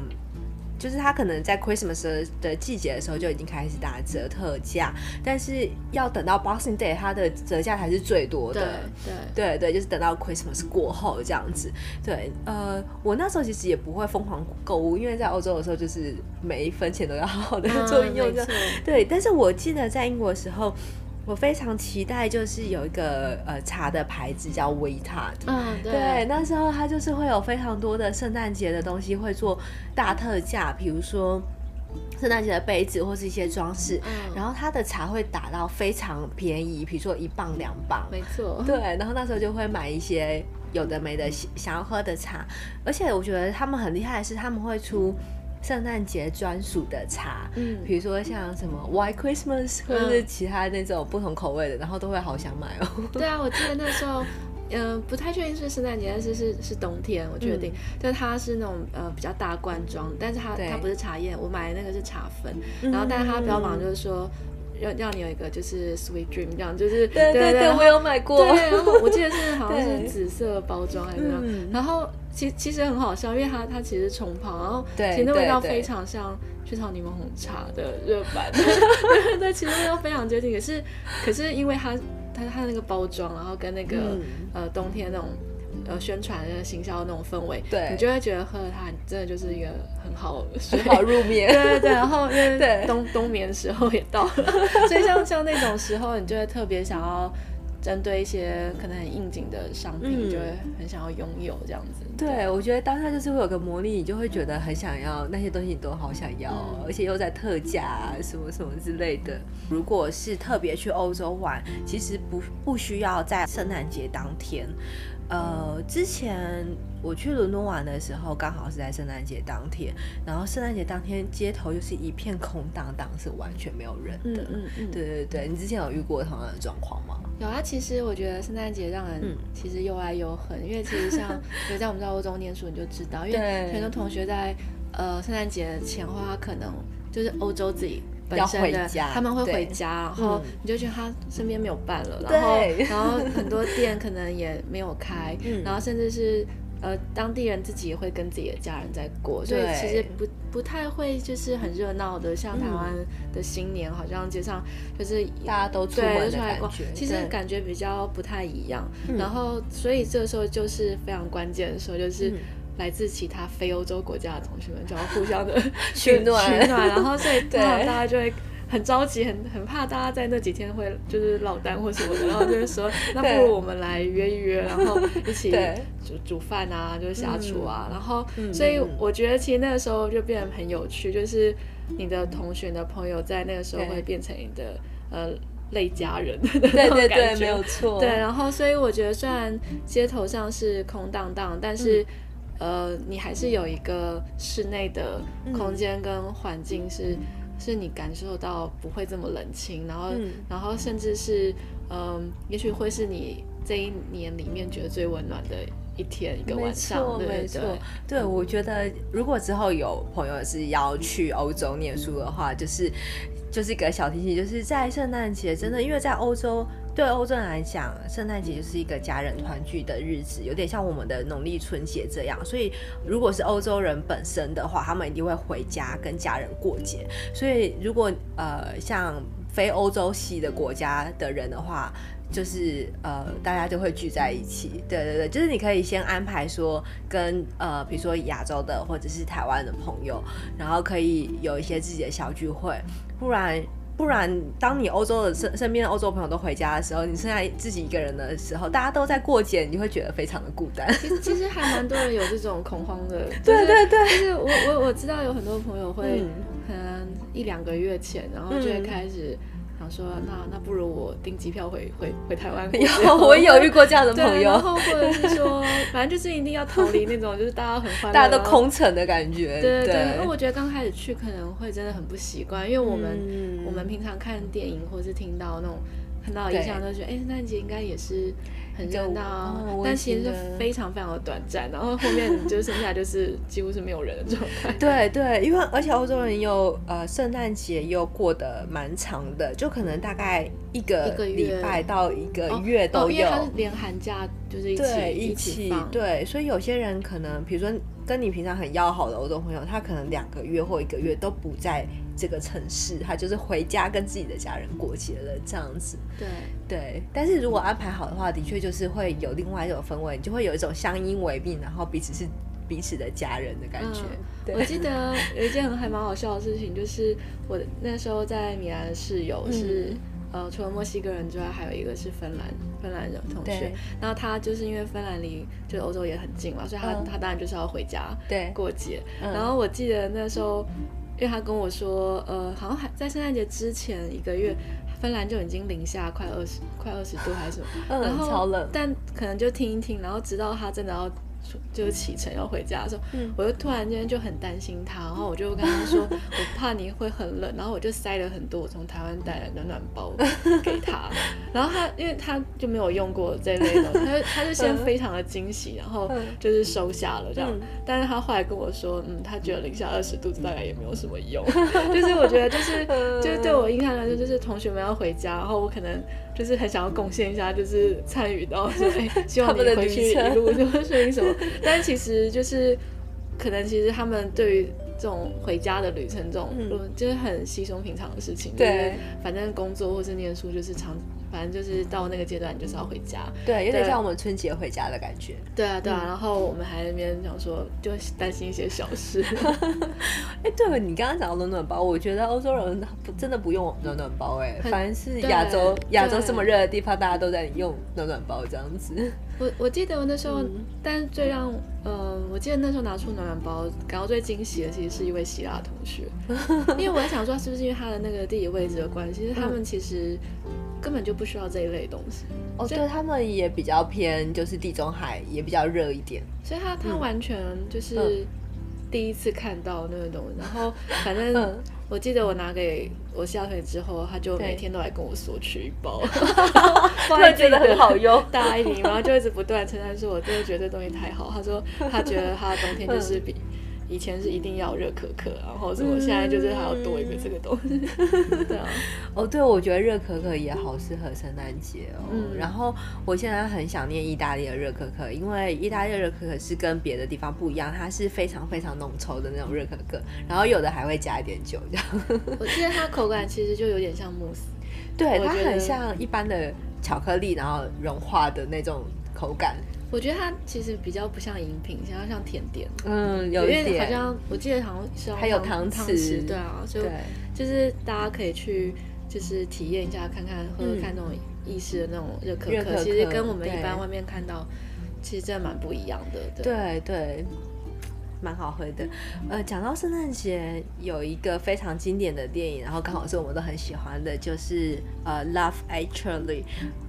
就是他可能在 Christmas 的季节的时候就已经开始打折特价，但是要等到 Boxing Day，它的折价才是最多的。对对对对，就是等到 Christmas 过后这样子。对，呃，我那时候其实也不会疯狂购物，因为在欧洲的时候就是每一分钱都要好好的做运用。对，但是我记得在英国的时候。我非常期待，就是有一个呃茶的牌子叫 Waitard。嗯，对，对，那时候它就是会有非常多的圣诞节的东西会做大特价，比如说圣诞节的杯子或是一些装饰。嗯，然后它的茶会打到非常便宜，比如说一磅两磅。没错。对，然后那时候就会买一些有的没的想要喝的茶，而且我觉得他们很厉害的是他们会出。圣诞节专属的茶，嗯，比如说像什么 White Christmas，或者是其他那种不同口味的，嗯，然后都会好想买哦。对啊，我记得那时候，嗯、呃，不太确定是圣诞节，但是是是冬天，我确定，但、嗯、它是那种呃比较大罐装，但是它它不是茶叶，我买的那个是茶粉，然后但是它标榜就是说。要让你有一个就是 sweet dream 这样，就是对对对，我有买过。对，然后我记得是好像是 紫色包装还是怎样，嗯、然后其其实很好笑，因为它它其实是冲泡，然后其实那味道非常像雀巢柠檬红茶的热版，对对 对，其实味道非常接近。可是可是因为它它它那个包装，然后跟那个、嗯、呃冬天那种。呃，宣传的行销的那种氛围，对，你就会觉得喝了它，真的就是一个很好 很好入眠。对对对，然后因为冬冬眠的时候也到了，所以像像那种时候，你就会特别想要针对一些可能很应景的商品，嗯、就会很想要拥有这样子。对，对我觉得当下就是会有个魔力，你就会觉得很想要那些东西，你都好想要，嗯、而且又在特价、啊、什么什么之类的。如果是特别去欧洲玩，其实不不需要在圣诞节当天。呃，之前我去伦敦玩的时候，刚好是在圣诞节当天，然后圣诞节当天街头就是一片空荡荡，是完全没有人的。嗯嗯，嗯对对对，你之前有遇过同样的状况吗？有啊，其实我觉得圣诞节让人其实又爱又恨，嗯、因为其实像 有在我们在欧洲念书，你就知道，因为很多同学在呃圣诞节前后，他可能就是欧洲自己。本身的他们会回家，然后你就觉得他身边没有伴了，然后然后 很多店可能也没有开，然后甚至是呃当地人自己也会跟自己的家人在过，所以其实不不太会就是很热闹的，像台湾的新年，好像街上就是大家都出门的感觉，其实感觉比较不太一样。然后所以这时候就是非常关键的时候，就是。来自其他非欧洲国家的同学们就要互相的取暖，取暖，然后所以 对。大家就会很着急，很很怕大家在那几天会就是落单或什么的，然后就是说，那不如我们来约一约，然后一起煮煮饭啊，就是下厨啊，然后所以我觉得其实那个时候就变得很有趣，就是你的同学的朋友在那个时候会变成你的呃类家人的那种感觉，没有错。对，然后所以我觉得虽然街头上是空荡荡，但是。呃，你还是有一个室内的空间跟环境是，是、你感受到不会这么冷清，然后，嗯、然后甚至是，嗯、呃，也许会是你这一年里面觉得最温暖的一天一个晚上。没错，没错，对，我觉得如果之后有朋友是要去欧洲念书的话，就是就是一个小提醒，就是在圣诞节，真的，因为在欧洲。对欧洲人来讲，圣诞节就是一个家人团聚的日子，有点像我们的农历春节这样。所以，如果是欧洲人本身的话，他们一定会回家跟家人过节。所以，如果呃像非欧洲系的国家的人的话，就是呃大家就会聚在一起。对对对，就是你可以先安排说跟呃比如说亚洲的或者是台湾的朋友，然后可以有一些自己的小聚会，不然。不然，当你欧洲的身身边的欧洲朋友都回家的时候，你剩下自己一个人的时候，大家都在过节，你会觉得非常的孤单。其实其实还蛮多人有这种恐慌的。对对对，就是我我我知道有很多朋友会，可能一两个月前，然后就会开始。想说，那那不如我订机票回回回台湾。有，我有遇过这样的朋友。然后或者是说，反正就是一定要逃离那种，就是大家很欢乐，大家都空城的感觉。对对对。因为我觉得刚开始去可能会真的很不习惯，因为我们我们平常看电影或是听到那种看到的印象，都觉得哎，圣诞节应该也是很热闹，但其实是非常非常的短暂，然后后面就剩下就是几乎是没有人的状态。对对，因为而且欧洲人又呃圣诞节又过得蛮长的，就可能大概一个礼拜到一个月都有，哦连寒假就是一起对一起对，所以有些人可能比如说跟你平常很要好的欧洲朋友，他可能两个月或一个月都不在这个城市，他就是回家跟自己的家人过节了这样子。对对，但是如果安排好的话，的确就是会有另外一种氛围，你就会有一种相依为命，然后彼此是彼此的家人的感觉。我记得有一件还蛮好笑的事情，就是我那时候在米兰的室友是、嗯、呃，除了墨西哥人之外，还有一个是芬兰芬兰人同学。对然后他就是因为芬兰离就是欧洲也很近嘛，所以他、嗯、他当然就是要回家对过节。嗯、然后我记得那时候。因为他跟我说，呃，好像还在圣诞节之前一个月，芬兰就已经零下快二十、快二十度还是什么，嗯、然后超冷，但可能就听一听，然后直到他真的要。就是启程要回家的时候，嗯、我就突然间就很担心他，然后我就跟他说，我怕你会很冷，然后我就塞了很多我从台湾带来的暖暖包 给他，然后他因为他就没有用过这类的，他 就他就先非常的惊喜，然后就是收下了这样，嗯、但是他后来跟我说，嗯，他觉得零下二十度大概也没有什么用，就是我觉得就是就是对我印象来说，就是同学们要回家，然后我可能。就是很想要贡献一下，就是参与到说，哎、欸，希望你回去一路就是 顺利什么。但其实就是，可能其实他们对于这种回家的旅程，这种、嗯、就是很稀松平常的事情。对，反正工作或是念书就是常。反正就是到那个阶段，你就是要回家，对，有点像我们春节回家的感觉。对啊，对啊，然后我们还在那边想说，就担心一些小事。哎，对了，你刚刚讲到暖暖包，我觉得欧洲人真的不用暖暖包，哎，反正是亚洲亚洲这么热的地方，大家都在用暖暖包这样子。我我记得我那时候，但是最让呃，我记得那时候拿出暖暖包感到最惊喜的，其实是一位希腊同学，因为我在想说，是不是因为他的那个地理位置的关系，他们其实。根本就不需要这一类东西。哦，对，他们也比较偏，就是地中海也比较热一点，所以他他完全就是第一次看到那个东西。然后 反正我记得我拿给我下腿之后，他就每天都来跟我索取一包，会觉得很好用，大一点，然后就一直不断称赞说，我真的觉得这东西太好。他说他觉得他的冬天就是比。以前是一定要热可可，然后什么，现在就是还要多一个这个东西。嗯、对啊，哦，对，我觉得热可可也好适合圣诞节哦。嗯、然后我现在很想念意大利的热可可，因为意大利的热可可是跟别的地方不一样，它是非常非常浓稠的那种热可可，然后有的还会加一点酒这样。我记得它口感其实就有点像慕斯，对，它很像一般的巧克力，然后融化的那种口感。我觉得它其实比较不像饮品，像像甜点。嗯，有一点。好像我记得好像是还有糖匙，对啊，就就是大家可以去就是体验一下，看看喝喝看那种意式的那种热可可，其实跟我们一般外面看到其实真的蛮不一样的。对对，蛮好喝的。呃，讲到圣诞节，有一个非常经典的电影，然后刚好是我们都很喜欢的，就是呃《Love Actually》，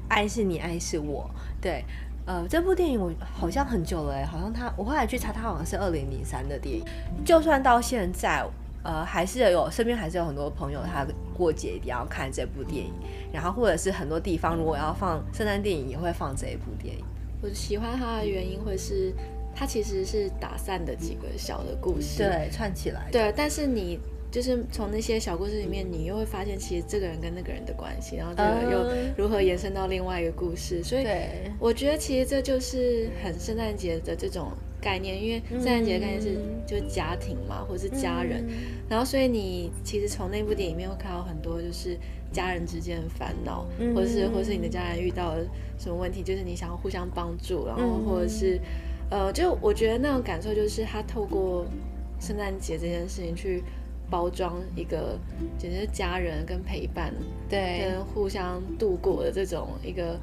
爱是你，爱是我，对。呃，这部电影我好像很久了哎，好像他我后来去查，他好像是二零零三的电影。就算到现在，呃，还是有身边还是有很多朋友，他过节一定要看这部电影。然后或者是很多地方如果要放圣诞电影，也会放这一部电影。我喜欢它的原因会是，它其实是打散的几个小的故事，对，串起来。对，但是你。就是从那些小故事里面，你又会发现其实这个人跟那个人的关系，然后这个又如何延伸到另外一个故事。所以我觉得其实这就是很圣诞节的这种概念，因为圣诞节的概念是就是家庭嘛，或是家人。然后所以你其实从那部电影里面会看到很多就是家人之间的烦恼，或是或是你的家人遇到了什么问题，就是你想要互相帮助，然后或者是呃，就我觉得那种感受就是他透过圣诞节这件事情去。包装一个简直是家人跟陪伴，对，跟互相度过的这种一个，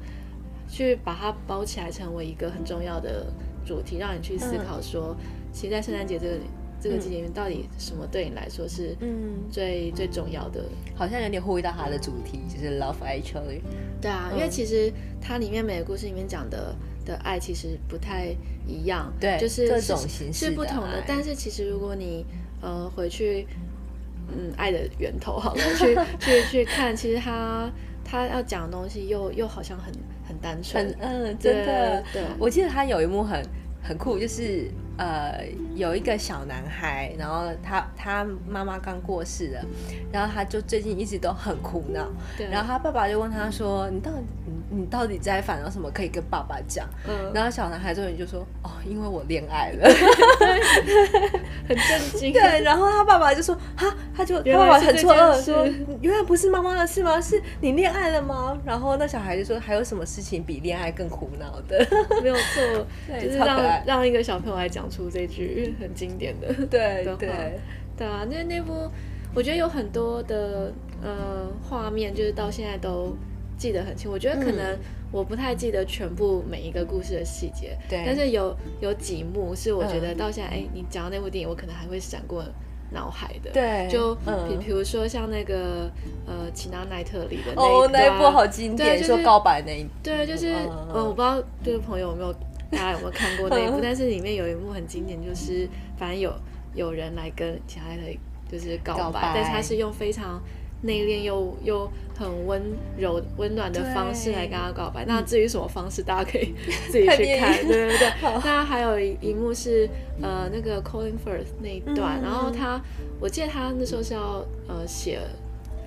去把它包起来，成为一个很重要的主题，让你去思考说，嗯、其实，在圣诞节这个这个季节里面，到底什么对你来说是嗯最最重要的？好像有点呼应到它的主题，就是 Love Actually。对啊，嗯、因为其实它里面每个故事里面讲的的爱其实不太一样，对，就是各种形式是不同的。但是其实如果你呃回去。嗯，爱的源头好了，去 去去看，其实他他要讲的东西又又好像很很单纯，很嗯，真的。对，我记得他有一幕很很酷，就是。呃，有一个小男孩，然后他他妈妈刚过世了，然后他就最近一直都很苦恼，对，然后他爸爸就问他说：“你到底你你到底在烦恼什么？可以跟爸爸讲。”嗯，然后小男孩终于就说：“哦，因为我恋爱了。”很震惊。对，然后他爸爸就说：“哈，他就他爸爸很错愕说，原来不是妈妈的事吗？是你恋爱了吗？”然后那小孩就说：“还有什么事情比恋爱更苦恼的？”没有错，对，就是让让一个小朋友来讲。出这句很经典的。对的话，对啊，那那部我觉得有很多的呃画面，就是到现在都记得很清。我觉得可能我不太记得全部每一个故事的细节，对，但是有有几幕是我觉得到现在，哎、嗯，你讲到那部电影，我可能还会闪过脑海的。对，就比、嗯、比如说像那个呃齐娜奈特里的那一哦，那一部好经典，就告白那一部，对，就是嗯，嗯，我不知道这个朋友有没有。大家有没有看过那一部？但是里面有一幕很经典，就是反正有有人来跟其他的就是告白，告白，但是他是用非常内敛又又很温柔温暖的方式来跟他告白。那至于什么方式，大家可以 自己去看，对对对。那还有一一幕是呃那个 Colin Firth 那一段，嗯，然后他我记得他那时候是要呃写。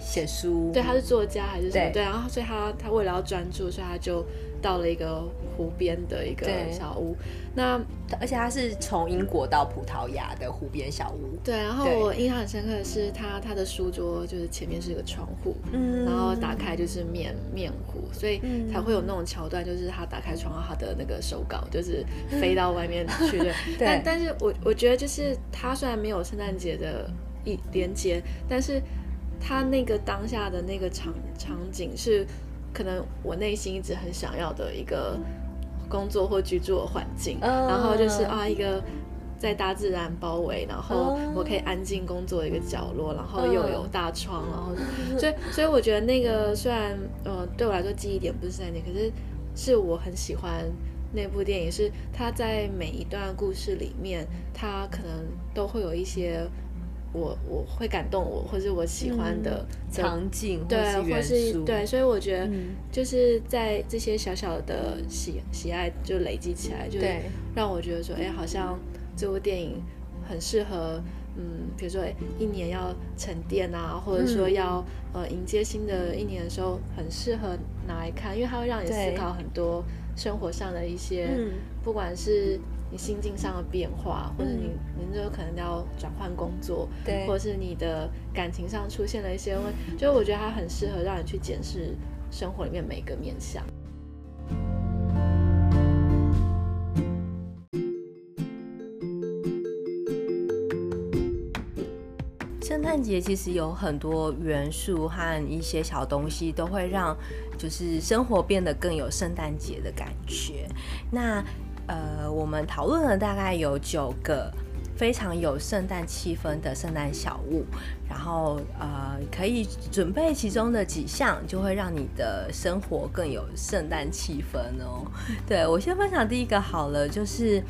写书，对，他是作家还是什么？对，对，然后所以他他为了要专注，所以他就到了一个湖边的一个小屋。那而且它是从英国到葡萄牙的湖边小屋。对，然后我印象很深刻的是他他的书桌就是前面是一个窗户，嗯，然后打开就是面面湖，所以才会有那种桥段，就是他打开窗，他的那个手稿就是飞到外面去的。对，但但是我我觉得就是他虽然没有圣诞节的一连接，但是。他那个当下的那个场场景是，可能我内心一直很想要的一个工作或居住的环境，然后就是啊一个在大自然包围，然后我可以安静工作的一个角落，然后又有大窗，然后 所以所以我觉得那个虽然呃对我来说记忆点不是在那，可是是我很喜欢那部电影，是他在每一段故事里面，他可能都会有一些。我我会感动我，或是我喜欢的、嗯、场景，对，或是，或是对，所以我觉得就是在这些小小的喜喜爱就累积起来，就让我觉得说，哎，好像这部电影很适合，嗯，比如说一年要沉淀啊，或者说要呃迎接新的一年的时候，很适合拿来看，因为它会让你思考很多生活上的一些，不管是。你心境上的变化，或者你你就可能要转换工作，对，或者是你的感情上出现了一些问题，就我觉得它很适合让你去检视生活里面每个面向。圣诞节其实有很多元素和一些小东西，都会让就是生活变得更有圣诞节的感觉。那呃，我们讨论了大概有九个非常有圣诞气氛的圣诞小物，然后呃，可以准备其中的几项，就会让你的生活更有圣诞气氛哦。对，我先分享第一个好了，就是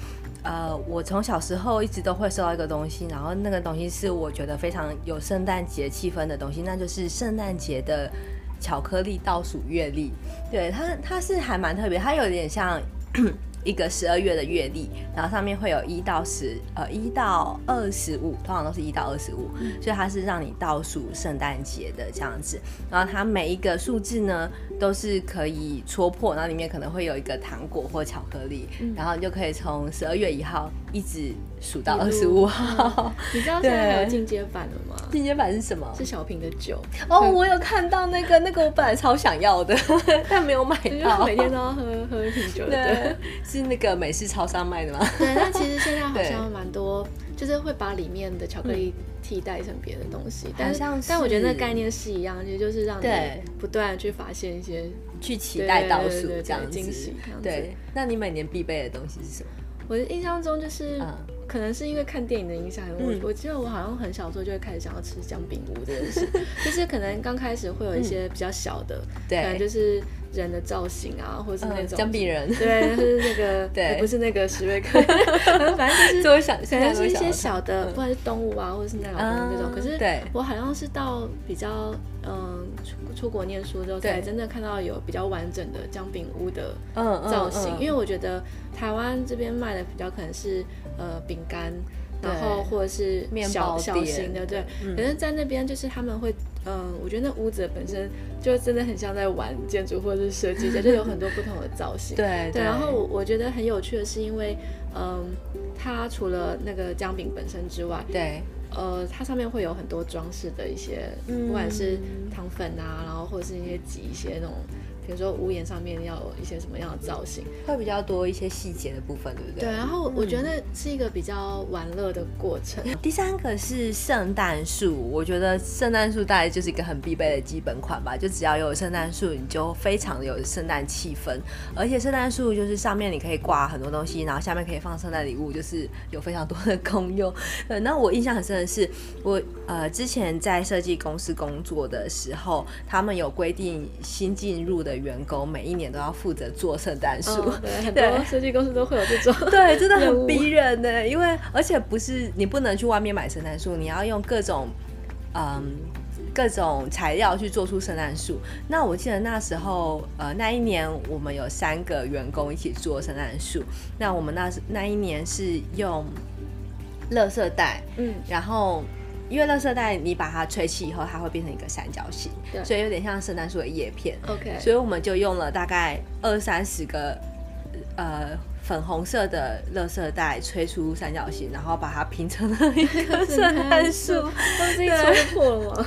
呃，我从小时候一直都会收到一个东西，然后那个东西是我觉得非常有圣诞节气氛的东西，那就是圣诞节的巧克力倒数月历。对，它，它是还蛮特别，它有点像。一个十二月的月历，然后上面会有一到十，呃，一到二十五，通常都是一到二十五，所以它是让你倒数圣诞节的这样子。然后它每一个数字呢，都是可以戳破，然后里面可能会有一个糖果或巧克力，嗯、然后你就可以从十二月一号一直数到二十五号。嗯、你知道现在还有进阶版了吗？进阶版是什么？是小瓶的酒。哦，我有看到那个，那个我本来超想要的，但没有买到。每天都要喝喝一瓶酒的。对是那个美式超商卖的吗？对，但其实现在好像蛮多，就是会把里面的巧克力替代成别的东西。但是，但我觉得那个概念是一样，其实就是让你不断的去发现一些，去期待倒数这样子惊喜。对，那你每年必备的东西是什么？我的印象中就是。可能是因为看电影的影响，我我记得我好像很小时候就会开始想要吃姜饼屋这件事，就是可能刚开始会有一些比较小的，对，可能就是人的造型啊，或者是那种姜饼人，对，就是那个，对，不是那个史瑞克，反正就是想，可能是一些小的，不管是动物啊，或者是那样的那种。可是，我好像是到比较嗯出出国念书之后，才真的看到有比较完整的姜饼屋的造型。因为我觉得台湾这边卖的比较可能是呃饼干。然后或者是小小型的，对，可是在那边就是他们会，嗯，我觉得那屋子本身就真的很像在玩建筑或者是设计，就有很多不同的造型。对对。然后我我觉得很有趣的是，因为嗯，它除了那个姜饼本身之外，对，呃，它上面会有很多装饰的一些，不管是糖粉啊，然后或者是一些挤一些那种。比如说屋檐上面要有一些什么样的造型，会比较多一些细节的部分，对不对？对，然后我觉得是一个比较玩乐的过程。嗯、第三个是圣诞树，我觉得圣诞树大概就是一个很必备的基本款吧，就只要有圣诞树，你就非常的有圣诞气氛。而且圣诞树就是上面你可以挂很多东西，然后下面可以放圣诞礼物，就是有非常多的功用。对，那我印象很深的是，我呃之前在设计公司工作的时候，他们有规定新进入的。员工每一年都要负责做圣诞树，哦，对，很多设计公司都会有这种，对，真的很逼人呢。因为而且不是你不能去外面买圣诞树，你要用各种嗯各种材料去做出圣诞树。那我记得那时候呃那一年我们有三个员工一起做圣诞树，那我们那那一年是用垃圾袋，嗯，然后。因为垃圾袋你把它吹气以后，它会变成一个三角形，对所以有点像圣诞树的叶片。OK，所以我们就用了大概二三十个呃粉红色的垃圾袋吹出三角形，然后把它拼成了一棵圣诞树。都是吹破了吗？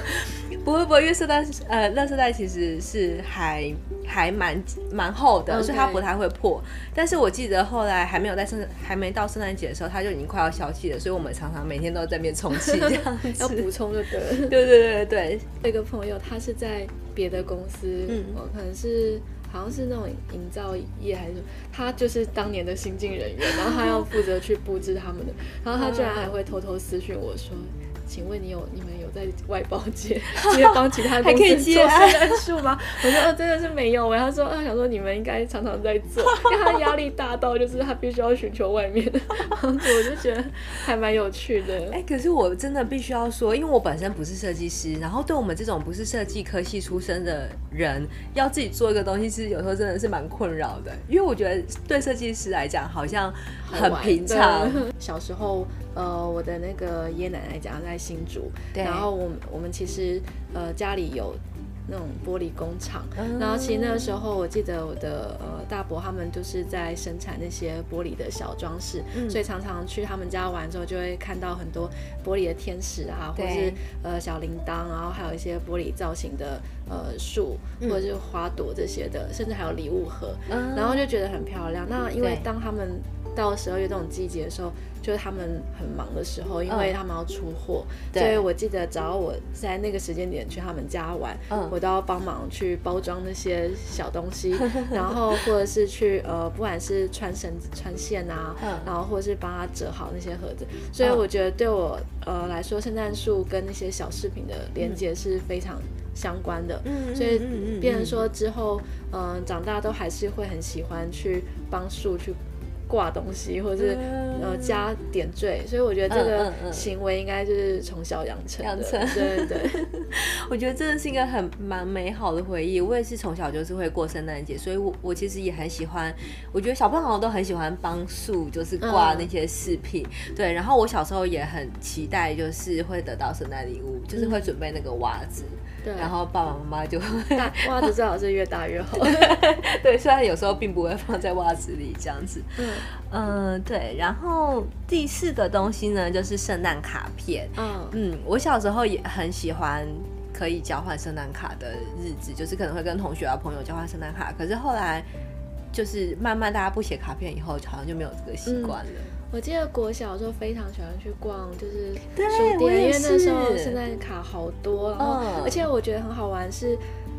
不会不会，因为圣诞呃，垃圾袋其实是还还蛮蛮厚的.所以它不太会破。但是我记得后来还没有在圣还没到圣诞节的时候，它就已经快要消气了，所以我们常常每天都在那边充气，这样子 要补充就对了。对对对对对。有一个朋友，他是在别的公司，嗯，可能是好像是那种营造业还是什么，他就是当年的新进人员，然后他要负责去布置他们的，然后他居然还会偷偷私讯我说。请问你有你们在外包接 接帮其他公司做圣诞树吗？我说哦，真的是没有。然后他说啊，想说你们应该常常在做，因为他压力大到就是他必须要寻求外面的帮助，我就觉得还蛮有趣的。哎、欸，可是我真的必须要说，因为我本身不是设计师，然后对我们这种不是设计科系出身的人，要自己做一个东西，其实有时候真的是蛮困扰的。因为我觉得对设计师来讲，好像很平常。小时候。呃，我的那个爷爷奶奶家在新竹，然后我们我们其实呃家里有那种玻璃工厂，嗯、然后其实那个时候我记得我的呃大伯他们就是在生产那些玻璃的小装饰，嗯、所以常常去他们家玩之后就会看到很多玻璃的天使啊，或者是呃小铃铛，然后还有一些玻璃造型的呃树或者是花朵这些的，嗯、甚至还有礼物盒，嗯、然后就觉得很漂亮。那因为当他们到十二月这种季节的时候，就是他们很忙的时候，因为他们要出货，嗯、所以我记得只要我在那个时间点去他们家玩，嗯、我都要帮忙去包装那些小东西，然后或者是去呃，不管是穿绳子、穿线啊，嗯、然后或者是帮他折好那些盒子。所以我觉得对我呃来说，圣诞树跟那些小饰品的连接是非常相关的。嗯、所以变成说之后，嗯、呃，长大都还是会很喜欢去帮树去。挂东西，或者是呃加点缀，所以我觉得这个行为应该就是从小养成的。养成，对对对，我觉得真的是一个很蛮美好的回忆。我也是从小就是会过圣诞节，所以我我其实也很喜欢。我觉得小朋友好像都很喜欢帮树，就是挂那些饰品。嗯、对，然后我小时候也很期待，就是会得到圣诞礼物，就是会准备那个袜子。对，然后爸爸妈妈就会 袜子最好是越大越好。对，虽然有时候并不会放在袜子里这样子。嗯嗯、呃，对。然后第四个东西呢，就是圣诞卡片。嗯嗯，我小时候也很喜欢可以交换圣诞卡的日子，就是可能会跟同学啊朋友交换圣诞卡。可是后来就是慢慢大家不写卡片以后，好像就没有这个习惯了。嗯我记得国小的时候非常喜欢去逛，就是书店，因为那时候圣诞卡好多，然后而且我觉得很好玩是，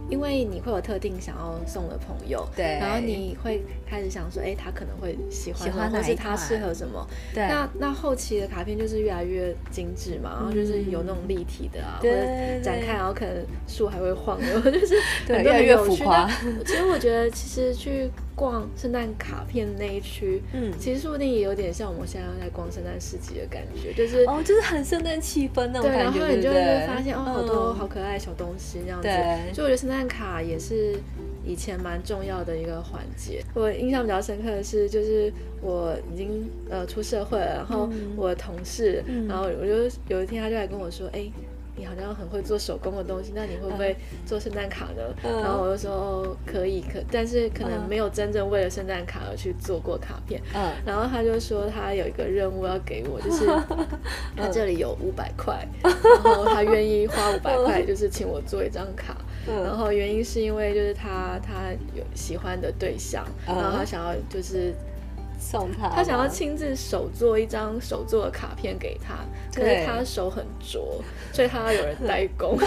因为你会有特定想要送的朋友，对，然后你会开始想说，哎，他可能会喜欢，喜欢或是他适合什么？对，那那后期的卡片就是越来越精致嘛，然后就是有那种立体的啊，对或者展开，然后可能树还会晃，然后就是对，越来越浮夸。其实我觉得，其实去逛圣诞卡片那一区，嗯，其实说不定也有点像我们现在在逛圣诞市集的感觉，就是哦，就是很圣诞气氛那种感觉，对，然后你就会发现哦，好多好可爱的小东西这样子。对，所以我觉得圣诞卡也是以前蛮重要的一个环节。我印象比较深刻的是，就是我已经呃出社会了，然后我的同事，然后我就有一天他就来跟我说，哎。你好像很会做手工的东西，那你会不会做圣诞卡呢？嗯、然后我就说哦，可以，可但是可能没有真正为了圣诞卡而去做过卡片。嗯，然后他就说他有一个任务要给我，就是 他这里有五百块，嗯、然后他愿意花五百块，就是请我做一张卡。嗯、然后原因是因为就是他他有喜欢的对象，嗯、然后他想要就是。送他，他想要亲自手做一张手做的卡片给他，可是他手很拙，所以他要有人代工。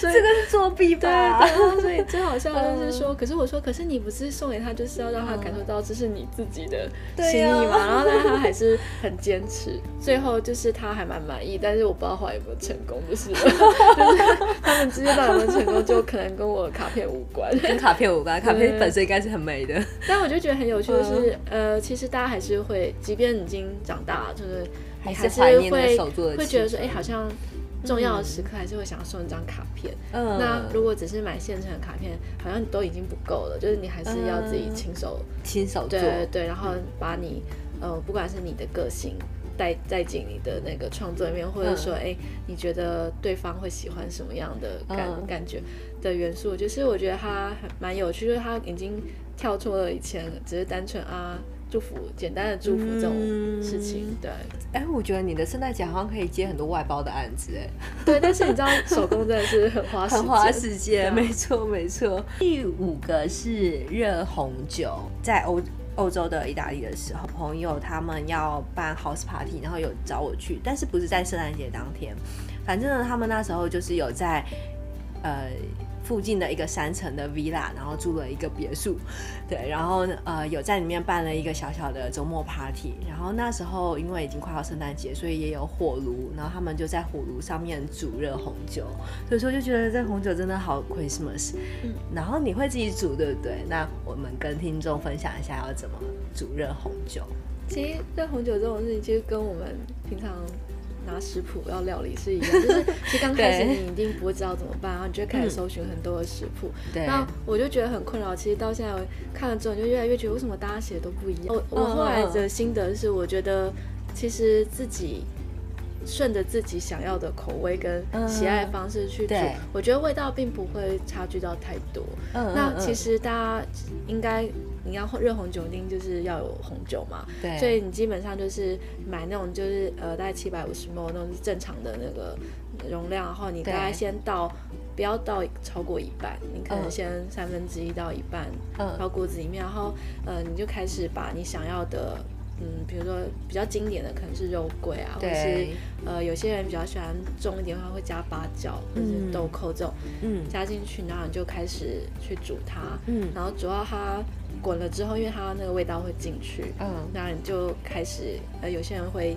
这个是作弊吧？对对，所以最好笑，就是说，可是我说，可是你不是送给他，就是要让他感受到这是你自己的心意嘛？然后但他还是很坚持，最后就是他还蛮满意，但是我不知道后来有没有成功，就是就是他们之间到底有没有成功，就可能跟我的卡片无关，跟卡片无关，卡片本身应该是很美的。但我就觉得很有趣的是，呃。其实大家还是会，即便已经长大了，就是你还是会会觉得说，哎，好像重要的时刻还是会想要送一张卡片。嗯，那如果只是买现成的卡片，好像都已经不够了，就是你还是要自己亲手亲手做，对对，然后把你呃，不管是你的个性带带进你的那个创作里面，或者说，哎，你觉得对方会喜欢什么样的感感觉的元素，就是我觉得它蛮有趣，就是它已经跳出了以前只是单纯啊。祝福，简单的祝福这种事情，嗯、对。哎、欸，我觉得你的圣诞节好像可以接很多外包的案子，哎。对，但是你知道手工真的是很花时间，很花时间，没错没错。第五个是热红酒，在欧欧洲的意大利的时候，朋友他们要办 house party，然后有找我去，但是不是在圣诞节当天，反正呢，他们那时候就是有在，呃。附近的一个三层的 villa，然后住了一个别墅，对，然后呃有在里面办了一个小小的周末 party，然后那时候因为已经快要圣诞节，所以也有火炉，然后他们就在火炉上面煮热红酒，所以说就觉得这红酒真的好 Christmas，嗯，然后你会自己煮对不对？那我们跟听众分享一下要怎么煮热红酒。其实热红酒这种事情，其实跟我们平常。拿食谱要料理是一样，就是其实刚开始 你一定不会知道怎么办，然后你就开始搜寻很多的食谱。对，那我就觉得很困扰。其实到现在我看了之后，你就越来越觉得为什么大家写的都不一样。我我后来的心得是，我觉得其实自己顺着自己想要的口味跟喜爱的方式去煮，我觉得味道并不会差距到太多。嗯，那其实大家应该。你要热红酒，一定就是要有红酒嘛，对，所以你基本上就是买那种就是呃大概七百五十 ml 那种正常的那个容量，然后你大概先倒，不要倒超过一半，你可能先三分之一到一半，嗯，到锅子里面，然后呃你就开始把你想要的，嗯，比如说比较经典的可能是肉桂啊，或者是呃有些人比较喜欢重一点的话会加八角或者是豆蔻这种，嗯，加进去，然后你就开始去煮它，嗯，然后煮到它。滚了之后，因为它那个味道会进去，嗯，那你就开始，呃，有些人会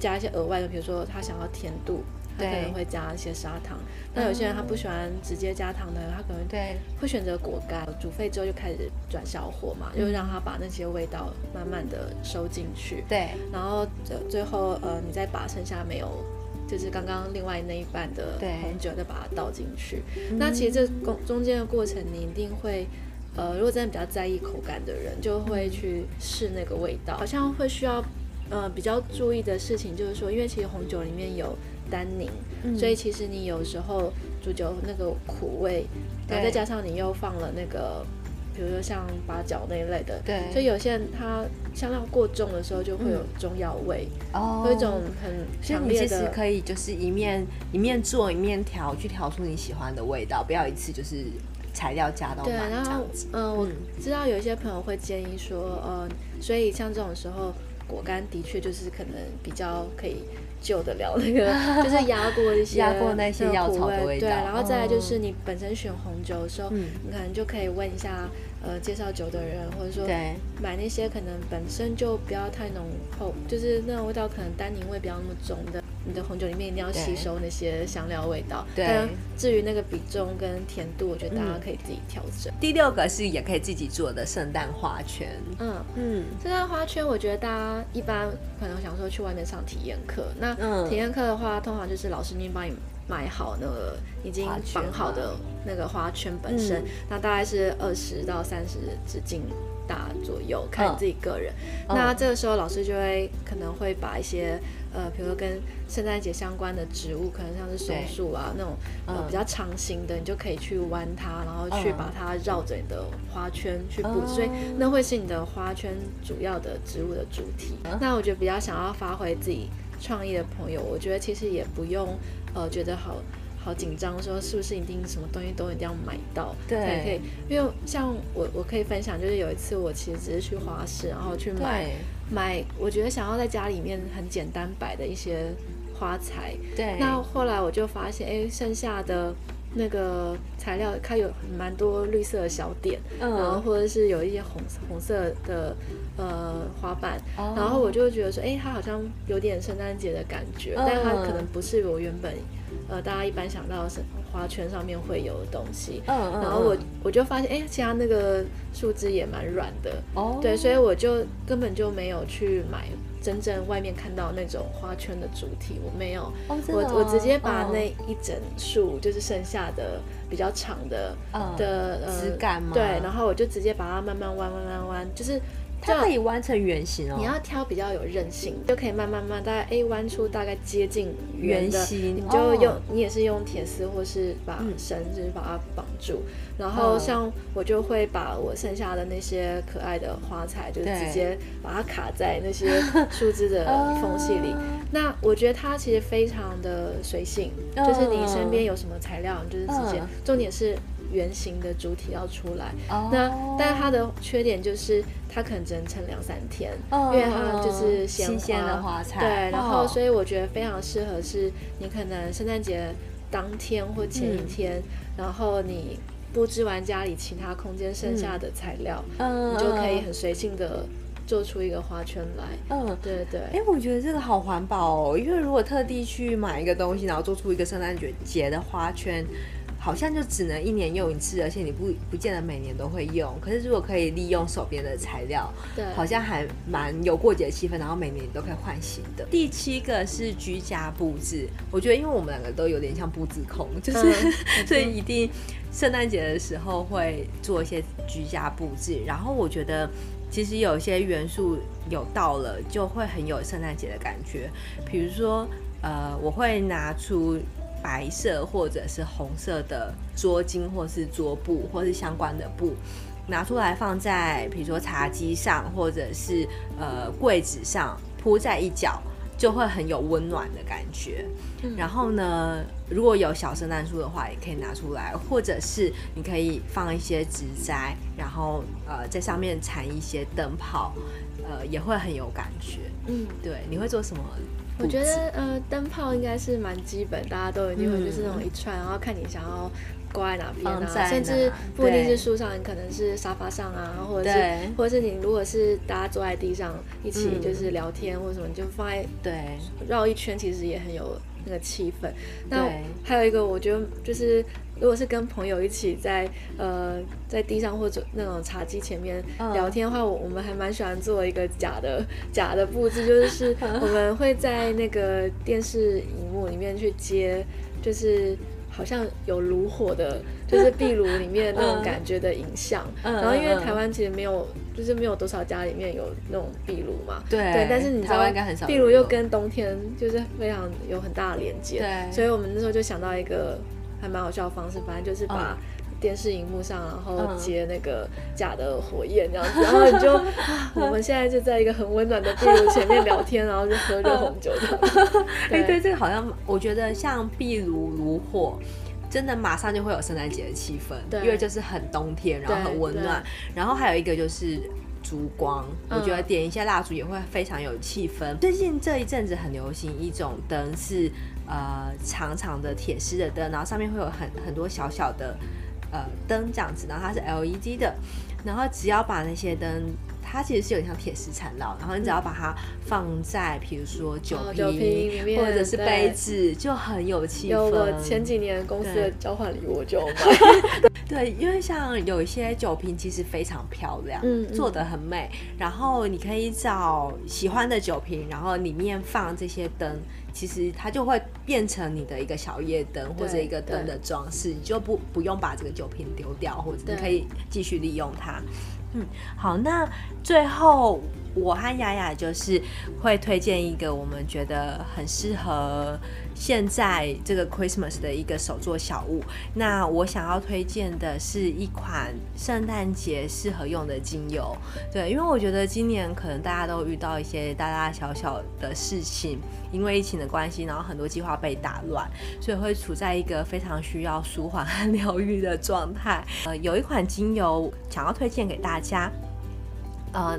加一些额外的，比如说他想要甜度，他可能会加一些砂糖。那有些人他不喜欢直接加糖的，他可能对会选择果干。煮沸之后就开始转小火嘛，就让它把那些味道慢慢的收进去。对，然后最后呃，你再把剩下没有，就是刚刚另外那一半的红酒再把它倒进去。那其实这中中间的过程，你一定会。呃，如果真的比较在意口感的人，就会去试那个味道。好像会需要，呃，比较注意的事情就是说，因为其实红酒里面有单宁，嗯、所以其实你有时候煮酒那个苦味，然后再加上你又放了那个，比如说像八角那一类的，对，所以有些人他香料过重的时候，就会有中药味，哦、嗯，有一种很强烈的。其实可以就是一面一面做一面调，去调出你喜欢的味道，不要一次就是。材料加到满，对，然后嗯、呃，我知道有一些朋友会建议说，呃，所以像这种时候，果干的确就是可能比较可以救得了那个，就是压过一些压过那些药草的味道。对，然后再来就是你本身选红酒的时候，嗯、你可能就可以问一下呃介绍酒的人，或者说买那些可能本身就不要太浓厚，就是那种味道可能单宁味不要那么重的。你的红酒里面一定要吸收那些香料味道。对。至于那个比重跟甜度，我觉得大家可以自己调整。第六个是也可以自己做的圣诞花圈。嗯嗯，圣诞花圈，我觉得大家一般可能想说去外面上体验课。那体验课的话，通常就是老师那边帮你买好那个已经绑好的那个花圈本身，那大概是二十到三十直径大左右，看你自己个人。那这个时候老师就会可能会把一些。呃，比如说跟圣诞节相关的植物，可能像是松树啊那种呃比较长形的，你就可以去弯它，然后去把它绕着你的花圈去布置，所以那会是你的花圈主要的植物的主题。那我觉得比较想要发挥自己创意的朋友，我觉得其实也不用呃觉得好好紧张，说是不是一定什么东西都一定要买到才可以？因为像我我可以分享，就是有一次我其实只是去花市，然后去买。买，我觉得想要在家里面很简单摆的一些花材。对。那后来我就发现，哎，剩下的那个材料，它有蛮多绿色的小点，嗯，然后或者是有一些红红色的呃花瓣，哦，然后我就觉得说，哎，它好像有点圣诞节的感觉，嗯，但它可能不是我原本呃大家一般想到的是。花圈上面会有的东西，嗯嗯，然后我我就发现，哎，其他那个树枝也蛮软的，哦，对，所以我就根本就没有去买真正外面看到那种花圈的主题，我没有，哦哦、我我直接把那一整束就是剩下的比较长的、嗯、的枝干嘛，对，然后我就直接把它慢慢弯弯弯弯，就是。它可以弯成圆形哦。你要挑比较有韧性，就可以慢慢慢大概 A 弯出大概接近圆形，你就用你也是用铁丝或是把绳子把它绑住。然后像我就会把我剩下的那些可爱的花材，就直接把它卡在那些树枝的 缝隙里。那我觉得它其实非常的随性，就是你身边有什么材料，你就是直接。重点是。圆形的主体要出来，oh. 那但是它的缺点就是它可能只能撑两三天，oh. 因为它就是新鲜的花材。对，oh. 然后所以我觉得非常适合是，你可能圣诞节当天或前一天，嗯、然后你布置完家里其他空间剩下的材料，嗯、你就可以很随性的做出一个花圈来。嗯，对对。哎、欸，我觉得这个好环保哦，因为如果特地去买一个东西，然后做出一个圣诞节节的花圈。好像就只能一年用一次，而且你不不见得每年都会用。可是如果可以利用手边的材料，对，好像还蛮有过节气氛，然后每年都可以换新的。第七个是居家布置，我觉得因为我们两个都有点像布置控，就是、嗯、所以一定圣诞节的时候会做一些居家布置。然后我觉得其实有些元素有到了，就会很有圣诞节的感觉。比如说，呃，我会拿出。白色或者是红色的桌巾，或是桌布，或是相关的布，拿出来放在比如说茶几上，或者是呃柜子上铺在一角，就会很有温暖的感觉。嗯、然后呢，如果有小圣诞树的话，也可以拿出来，或者是你可以放一些植栽，然后呃在上面缠一些灯泡，呃也会很有感觉。嗯，对，你会做什么？我觉得呃，灯泡应该是蛮基本，大家都一定会就是那种一串，嗯、然后看你想要挂在哪边啊，哪甚至不一定是树上，你可能是沙发上啊，或者是或者是你如果是大家坐在地上一起就是聊天或者什么，你就放在对。绕一圈，其实也很有那个气氛。那对。还有一个，我觉得就是。如果是跟朋友一起在呃在地上或者那种茶几前面聊天的话，我我们还蛮喜欢做一个假的 假的布置，就是我们会在那个电视荧幕里面去接，就是好像有炉火的，就是壁炉里面那种感觉的影像。然后因为台湾其实没有，就是没有多少家里面有那种壁炉嘛，对对。但是你知道，壁炉又跟冬天就是非常有很大的连接，对。所以我们那时候就想到一个。还蛮好笑的方式，反正就是把电视荧幕上，然后接那个假的火焰这样子，然后你就 我们现在就在一个很温暖的壁炉前面聊天，然后就喝热红酒的。哎，对，这个好像我觉得像壁炉炉火，真的马上就会有圣诞节的气氛，因为就是很冬天，然后很温暖。然后还有一个就是烛光，嗯、我觉得点一下蜡烛也会非常有气氛。最近这一阵子很流行一种灯是呃长长的铁丝的灯，然后上面会有很很多小小的呃灯这样子，然后它是 LED 的，然后只要把那些灯。它其实是有点像铁丝缠绕，然后你只要把它放在，比如说酒瓶，或者是杯子，就很有气氛。有我前几年公司的交换礼物就买。对，因为像有一些酒瓶其实非常漂亮，嗯，做的很美。然后你可以找喜欢的酒瓶，然后里面放这些灯，其实它就会变成你的一个小夜灯或者一个灯的装饰，你就不不用把这个酒瓶丢掉，或者你可以继续利用它。好，那最后我和雅雅就是会推荐一个我们觉得很适合现在这个 Christmas 的一个手作小物。那我想要推荐的是一款圣诞节适合用的精油。对，因为我觉得今年可能大家都遇到一些大大小小的事情，因为疫情的关系，然后很多计划被打乱，所以会处在一个非常需要舒缓和疗愈的状态。呃，有一款精油想要推荐给大家，呃，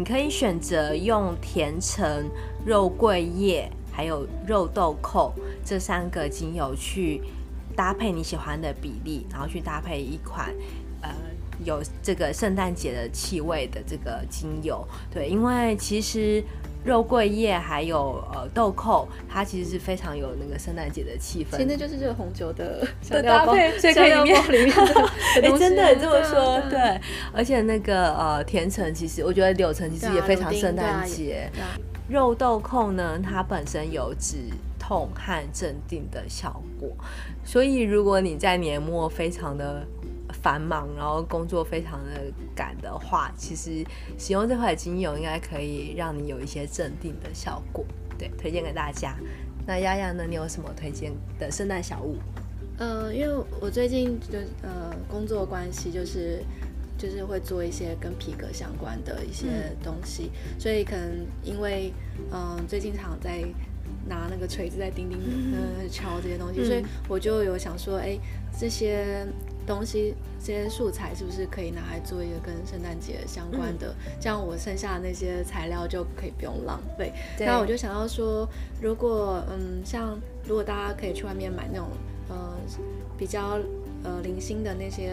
你可以选择用甜橙、肉桂叶还有肉豆蔻这三个精油去搭配你喜欢的比例，然后去搭配一款呃有这个圣诞节的气味的这个精油。对，因为其实。肉桂叶还有呃豆蔻，它其实是非常有那个圣诞节的气氛。现在就是这个红酒的的搭配，所以可以里面里面的 哎，真的这么说对，对。而且那个呃甜橙，其实我觉得柳橙其实也非常圣诞节。肉豆蔻呢，它本身有止痛和镇定的效果，所以如果你在年末非常的。繁忙，然后工作非常的赶的话，其实使用这块精油应该可以让你有一些镇定的效果。对，推荐给大家。那丫丫呢？你有什么推荐的圣诞小物？呃，因为我最近就呃工作关系，就是就是会做一些跟皮革相关的一些东西，嗯、所以可能因为嗯、呃、最近常在拿那个锤子在叮叮呃敲这些东西，嗯、所以我就有想说，哎，这些。东西这些素材是不是可以拿来做一个跟圣诞节相关的？嗯、这样我剩下的那些材料就可以不用浪费。那我就想要说，如果嗯，像如果大家可以去外面买那种呃比较呃零星的那些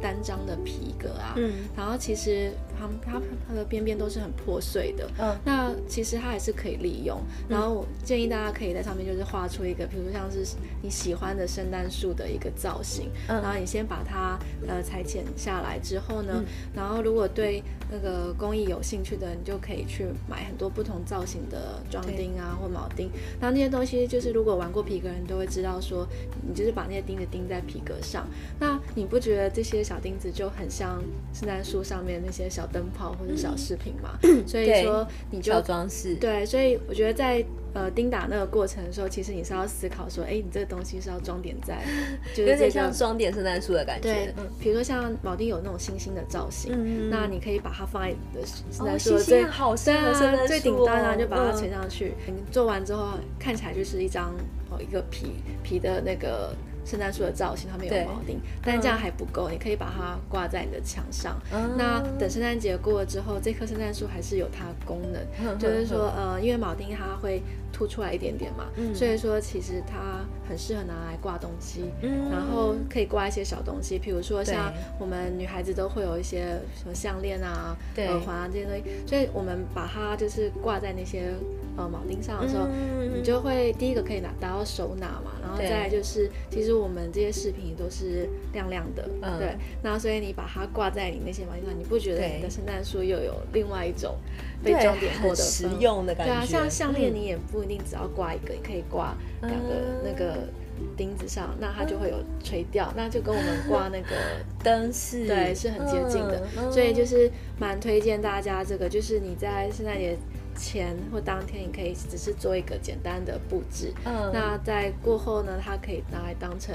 单张的皮革啊，嗯，然后其实。它它它的边边都是很破碎的，嗯，那其实它还是可以利用。然后我建议大家可以在上面就是画出一个，比如像是你喜欢的圣诞树的一个造型，嗯，然后你先把它呃裁剪下来之后呢，嗯，然后如果对那个工艺有兴趣的，你就可以去买很多不同造型的装钉啊或铆钉。那那些东西就是如果玩过皮革人都会知道说，你就是把那些钉子钉在皮革上，那你不觉得这些小钉子就很像圣诞树上面那些小灯泡或者小饰品吗，嗯、所以说你就小装饰。对，所以我觉得在呃钉打那个过程的时候，其实你是要思考说，哎，你这个东西是要装点在，就是、有点像装点圣诞树的感觉。对，比如说像铆钉有那种星星的造型，嗯、那你可以把它放在你的圣诞树最好圣诞树、哦、最顶端啊，就把它垂上去。做完之后看起来就是一张哦一个皮皮的那个。圣诞树的造型，它没有铆钉，但是这样还不够，嗯、你可以把它挂在你的墙上。嗯、那等圣诞节过了之后，这棵圣诞树还是有它的功能，嗯、就是说，呃，因为铆钉它会凸出来一点点嘛，嗯、所以说其实它很适合拿来挂东西，嗯、然后可以挂一些小东西，比如说像我们女孩子都会有一些什么项链啊、耳环啊这些东西，所以我们把它就是挂在那些。呃，铆钉上的时候，嗯、你就会第一个可以拿达到手拿嘛，然后再来就是，其实我们这些饰品都是亮亮的，嗯、对，那所以你把它挂在你那些铆钉上，你不觉得你的圣诞树又有另外一种被装点过的实用的感觉？对啊，像项链你也不一定只要挂一个，你可以挂两个那个钉子上，那它就会有垂吊，那就跟我们挂那个 灯饰对是很接近的，所以就是蛮推荐大家这个，就是你在圣诞节。前或当天，你可以只是做一个简单的布置。嗯，那在过后呢，它可以拿来当成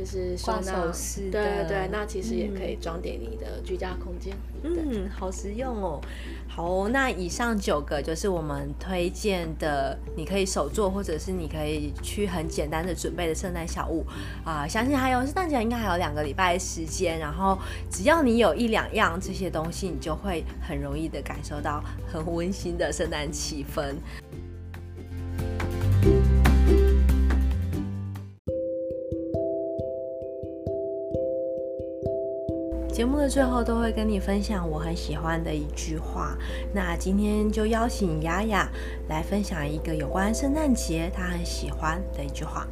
就是收纳首饰，对对对，那其实也可以装点你的居家空间。嗯，好实用哦。好哦，那以上九个就是我们推荐的，你可以手做，或者是你可以去很简单的准备的圣诞小物啊、呃。相信还有圣诞节应该还有两个礼拜的时间，然后只要你有一两样这些东西，你就会很容易的感受到很温馨的圣诞气氛。节目的最后都会跟你分享我很喜欢的一句话，那今天就邀请雅雅来分享一个有关圣诞节她很喜欢的一句话。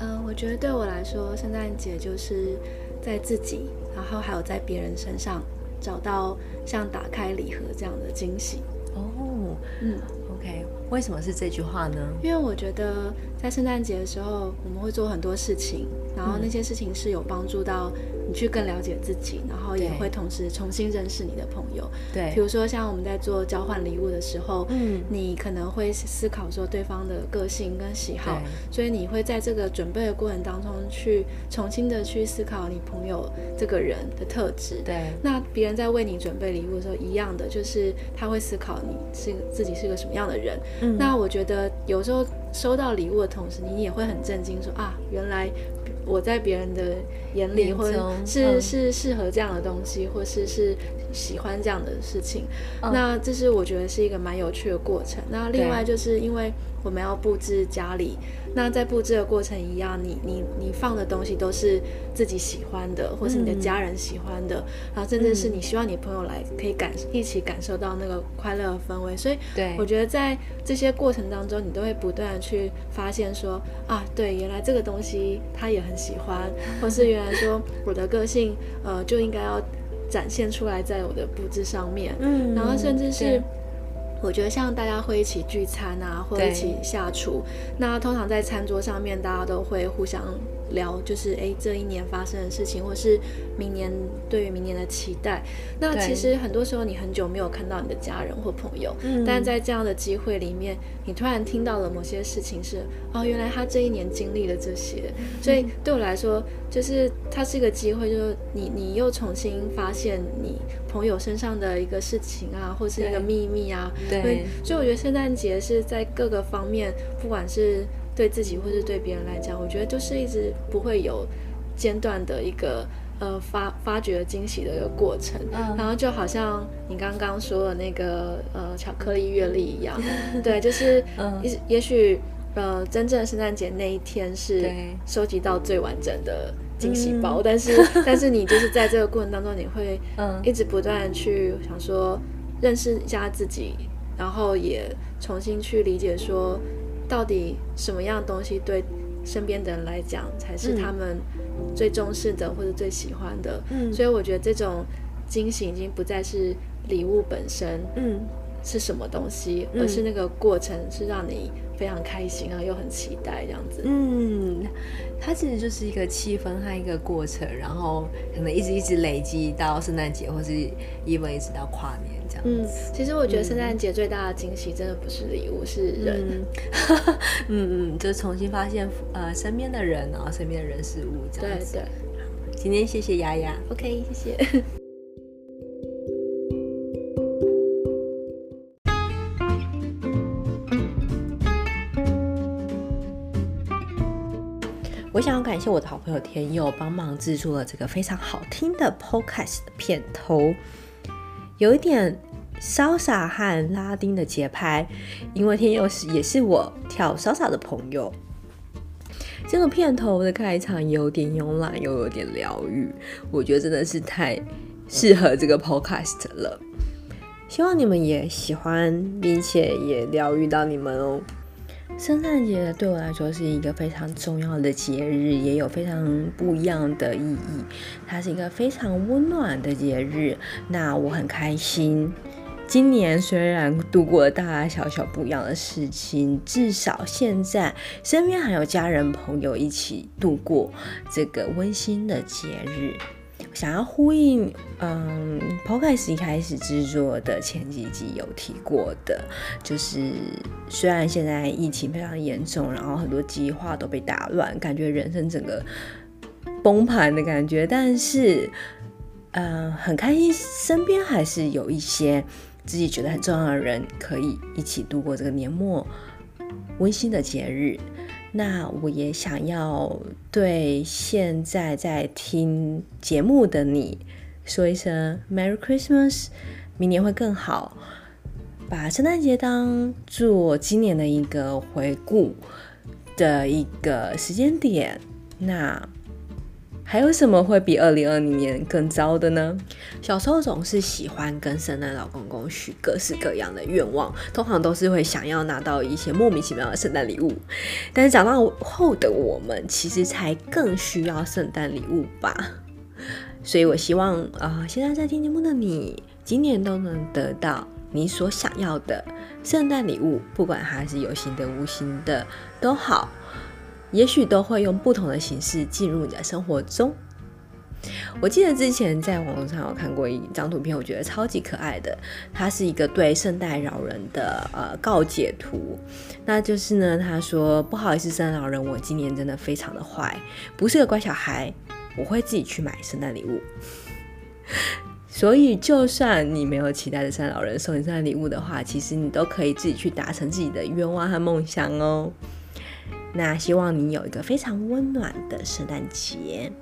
嗯、呃，我觉得对我来说，圣诞节就是在自己，然后还有在别人身上找到像打开礼盒这样的惊喜。哦，嗯，OK，为什么是这句话呢？因为我觉得在圣诞节的时候，我们会做很多事情，然后那些事情是有帮助到。你去更了解自己，然后也会同时重新认识你的朋友。对，比如说像我们在做交换礼物的时候，嗯，你可能会思考说对方的个性跟喜好，所以你会在这个准备的过程当中去重新的去思考你朋友这个人的特质。对，那别人在为你准备礼物的时候，一样的就是他会思考你是自己是个什么样的人。嗯，那我觉得有时候收到礼物的同时，你也会很震惊说啊，原来。我在别人的眼里，或者是是适合这样的东西，或是是喜欢这样的事情，那这是我觉得是一个蛮有趣的过程。那另外就是因为我们要布置家里。那在布置的过程一样，你你你放的东西都是自己喜欢的，或是你的家人喜欢的，嗯、然后甚至是你希望你朋友来可以感一起感受到那个快乐的氛围。所以，对，我觉得在这些过程当中，你都会不断的去发现说啊，对，原来这个东西他也很喜欢，或是原来说 我的个性呃就应该要展现出来在我的布置上面。嗯，然后甚至是。我觉得像大家会一起聚餐啊，或一起下厨，那通常在餐桌上面，大家都会互相聊，就是哎，这一年发生的事情，或是明年对于明年的期待。那其实很多时候你很久没有看到你的家人或朋友，但在这样的机会里面，你突然听到了某些事情是，哦，原来他这一年经历了这些，所以对我来说，就是它是一个机会，就是你你又重新发现你朋友身上的一个事情啊，或是一个秘密啊，对，对，所以我觉得圣诞节是在各个方面，不管是。对自己或是对别人来讲，我觉得就是一直不会有间断的一个呃发发掘惊喜的一个过程，嗯、然后就好像你刚刚说的那个呃巧克力阅历一样，对，就是也也许呃真正的圣诞节那一天是收集到最完整的惊喜包，但是 但是你就是在这个过程当中，你会一直不断去想说认识一下自己，然后也重新去理解说。到底什么样的东西对身边的人来讲才是他们最重视的或者最喜欢的？嗯，所以我觉得这种惊喜已经不再是礼物本身，嗯，是什么东西，而是那个过程是让你非常开心啊，又很期待这样子。嗯，它其实就是一个气氛和一个过程，然后可能一直一直累积到圣诞节，或是 even 一直到跨年。嗯，其实我觉得圣诞节最大的惊喜真的不是礼物，嗯、是人。嗯 嗯，就重新发现呃身边的人，然后身边的人事物这样子。对对。今天谢谢丫丫，OK，谢谢。我想要感谢我的好朋友天佑帮忙制作了这个非常好听的 Podcast 的片头。有一点潇洒和拉丁的节拍，因为天佑是也是我跳潇洒的朋友。这个片头的开场有点慵懒，又有点疗愈，我觉得真的是太适合这个 podcast 了。希望你们也喜欢，并且也疗愈到你们哦。圣诞节对我来说是一个非常重要的节日，也有非常不一样的意义。它是一个非常温暖的节日，那我很开心。今年虽然度过了大大小小不一样的事情，至少现在身边还有家人朋友一起度过这个温馨的节日。想要呼应，嗯，Podcast 一开始制作的前几集有提过的，就是虽然现在疫情非常严重，然后很多计划都被打乱，感觉人生整个崩盘的感觉，但是，嗯，很开心，身边还是有一些自己觉得很重要的人，可以一起度过这个年末温馨的节日。那我也想要对现在在听节目的你说一声 Merry Christmas，明年会更好。把圣诞节当做今年的一个回顾的一个时间点，那还有什么会比二零二零年更糟的呢？小时候总是喜欢跟圣诞老公公许各式各样的愿望，通常都是会想要拿到一些莫名其妙的圣诞礼物。但是长大后的我们，其实才更需要圣诞礼物吧。所以我希望啊、呃，现在在听节目的你，今年都能得到。你所想要的圣诞礼物，不管它是有形的、无形的都好，也许都会用不同的形式进入你的生活中。我记得之前在网络上有看过一张图片，我觉得超级可爱的，它是一个对圣诞老人的呃告解图。那就是呢，他说：“不好意思，圣诞老人，我今年真的非常的坏，不是个乖小孩，我会自己去买圣诞礼物。”所以，就算你没有期待的圣诞老人送你圣诞礼物的话，其实你都可以自己去达成自己的愿望和梦想哦。那希望你有一个非常温暖的圣诞节。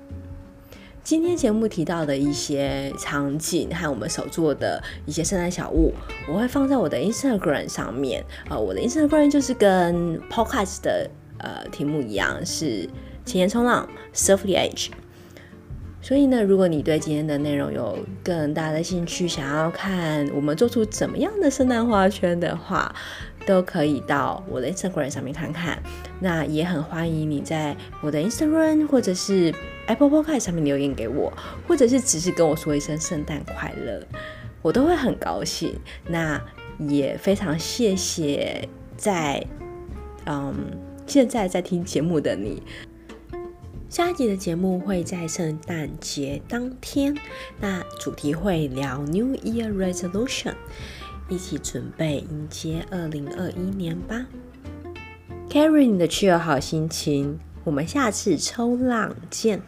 今天节目提到的一些场景和我们手做的一些圣诞小物，我会放在我的 Instagram 上面。呃，我的 Instagram 就是跟 Podcast 的呃题目一样，是浅言冲浪 Surf the Edge。所以呢，如果你对今天的内容有更大的兴趣，想要看我们做出怎么样的圣诞花圈的话，都可以到我的 Instagram 上面看看。那也很欢迎你在我的 Instagram 或者是 Apple Podcast 上面留言给我，或者是只是跟我说一声圣诞快乐，我都会很高兴。那也非常谢谢在嗯现在在听节目的你。下一集的节目会在圣诞节当天，那主题会聊 New Year Resolution，一起准备迎接二零二一年吧。Carry 你的出游好心情，我们下次冲浪见。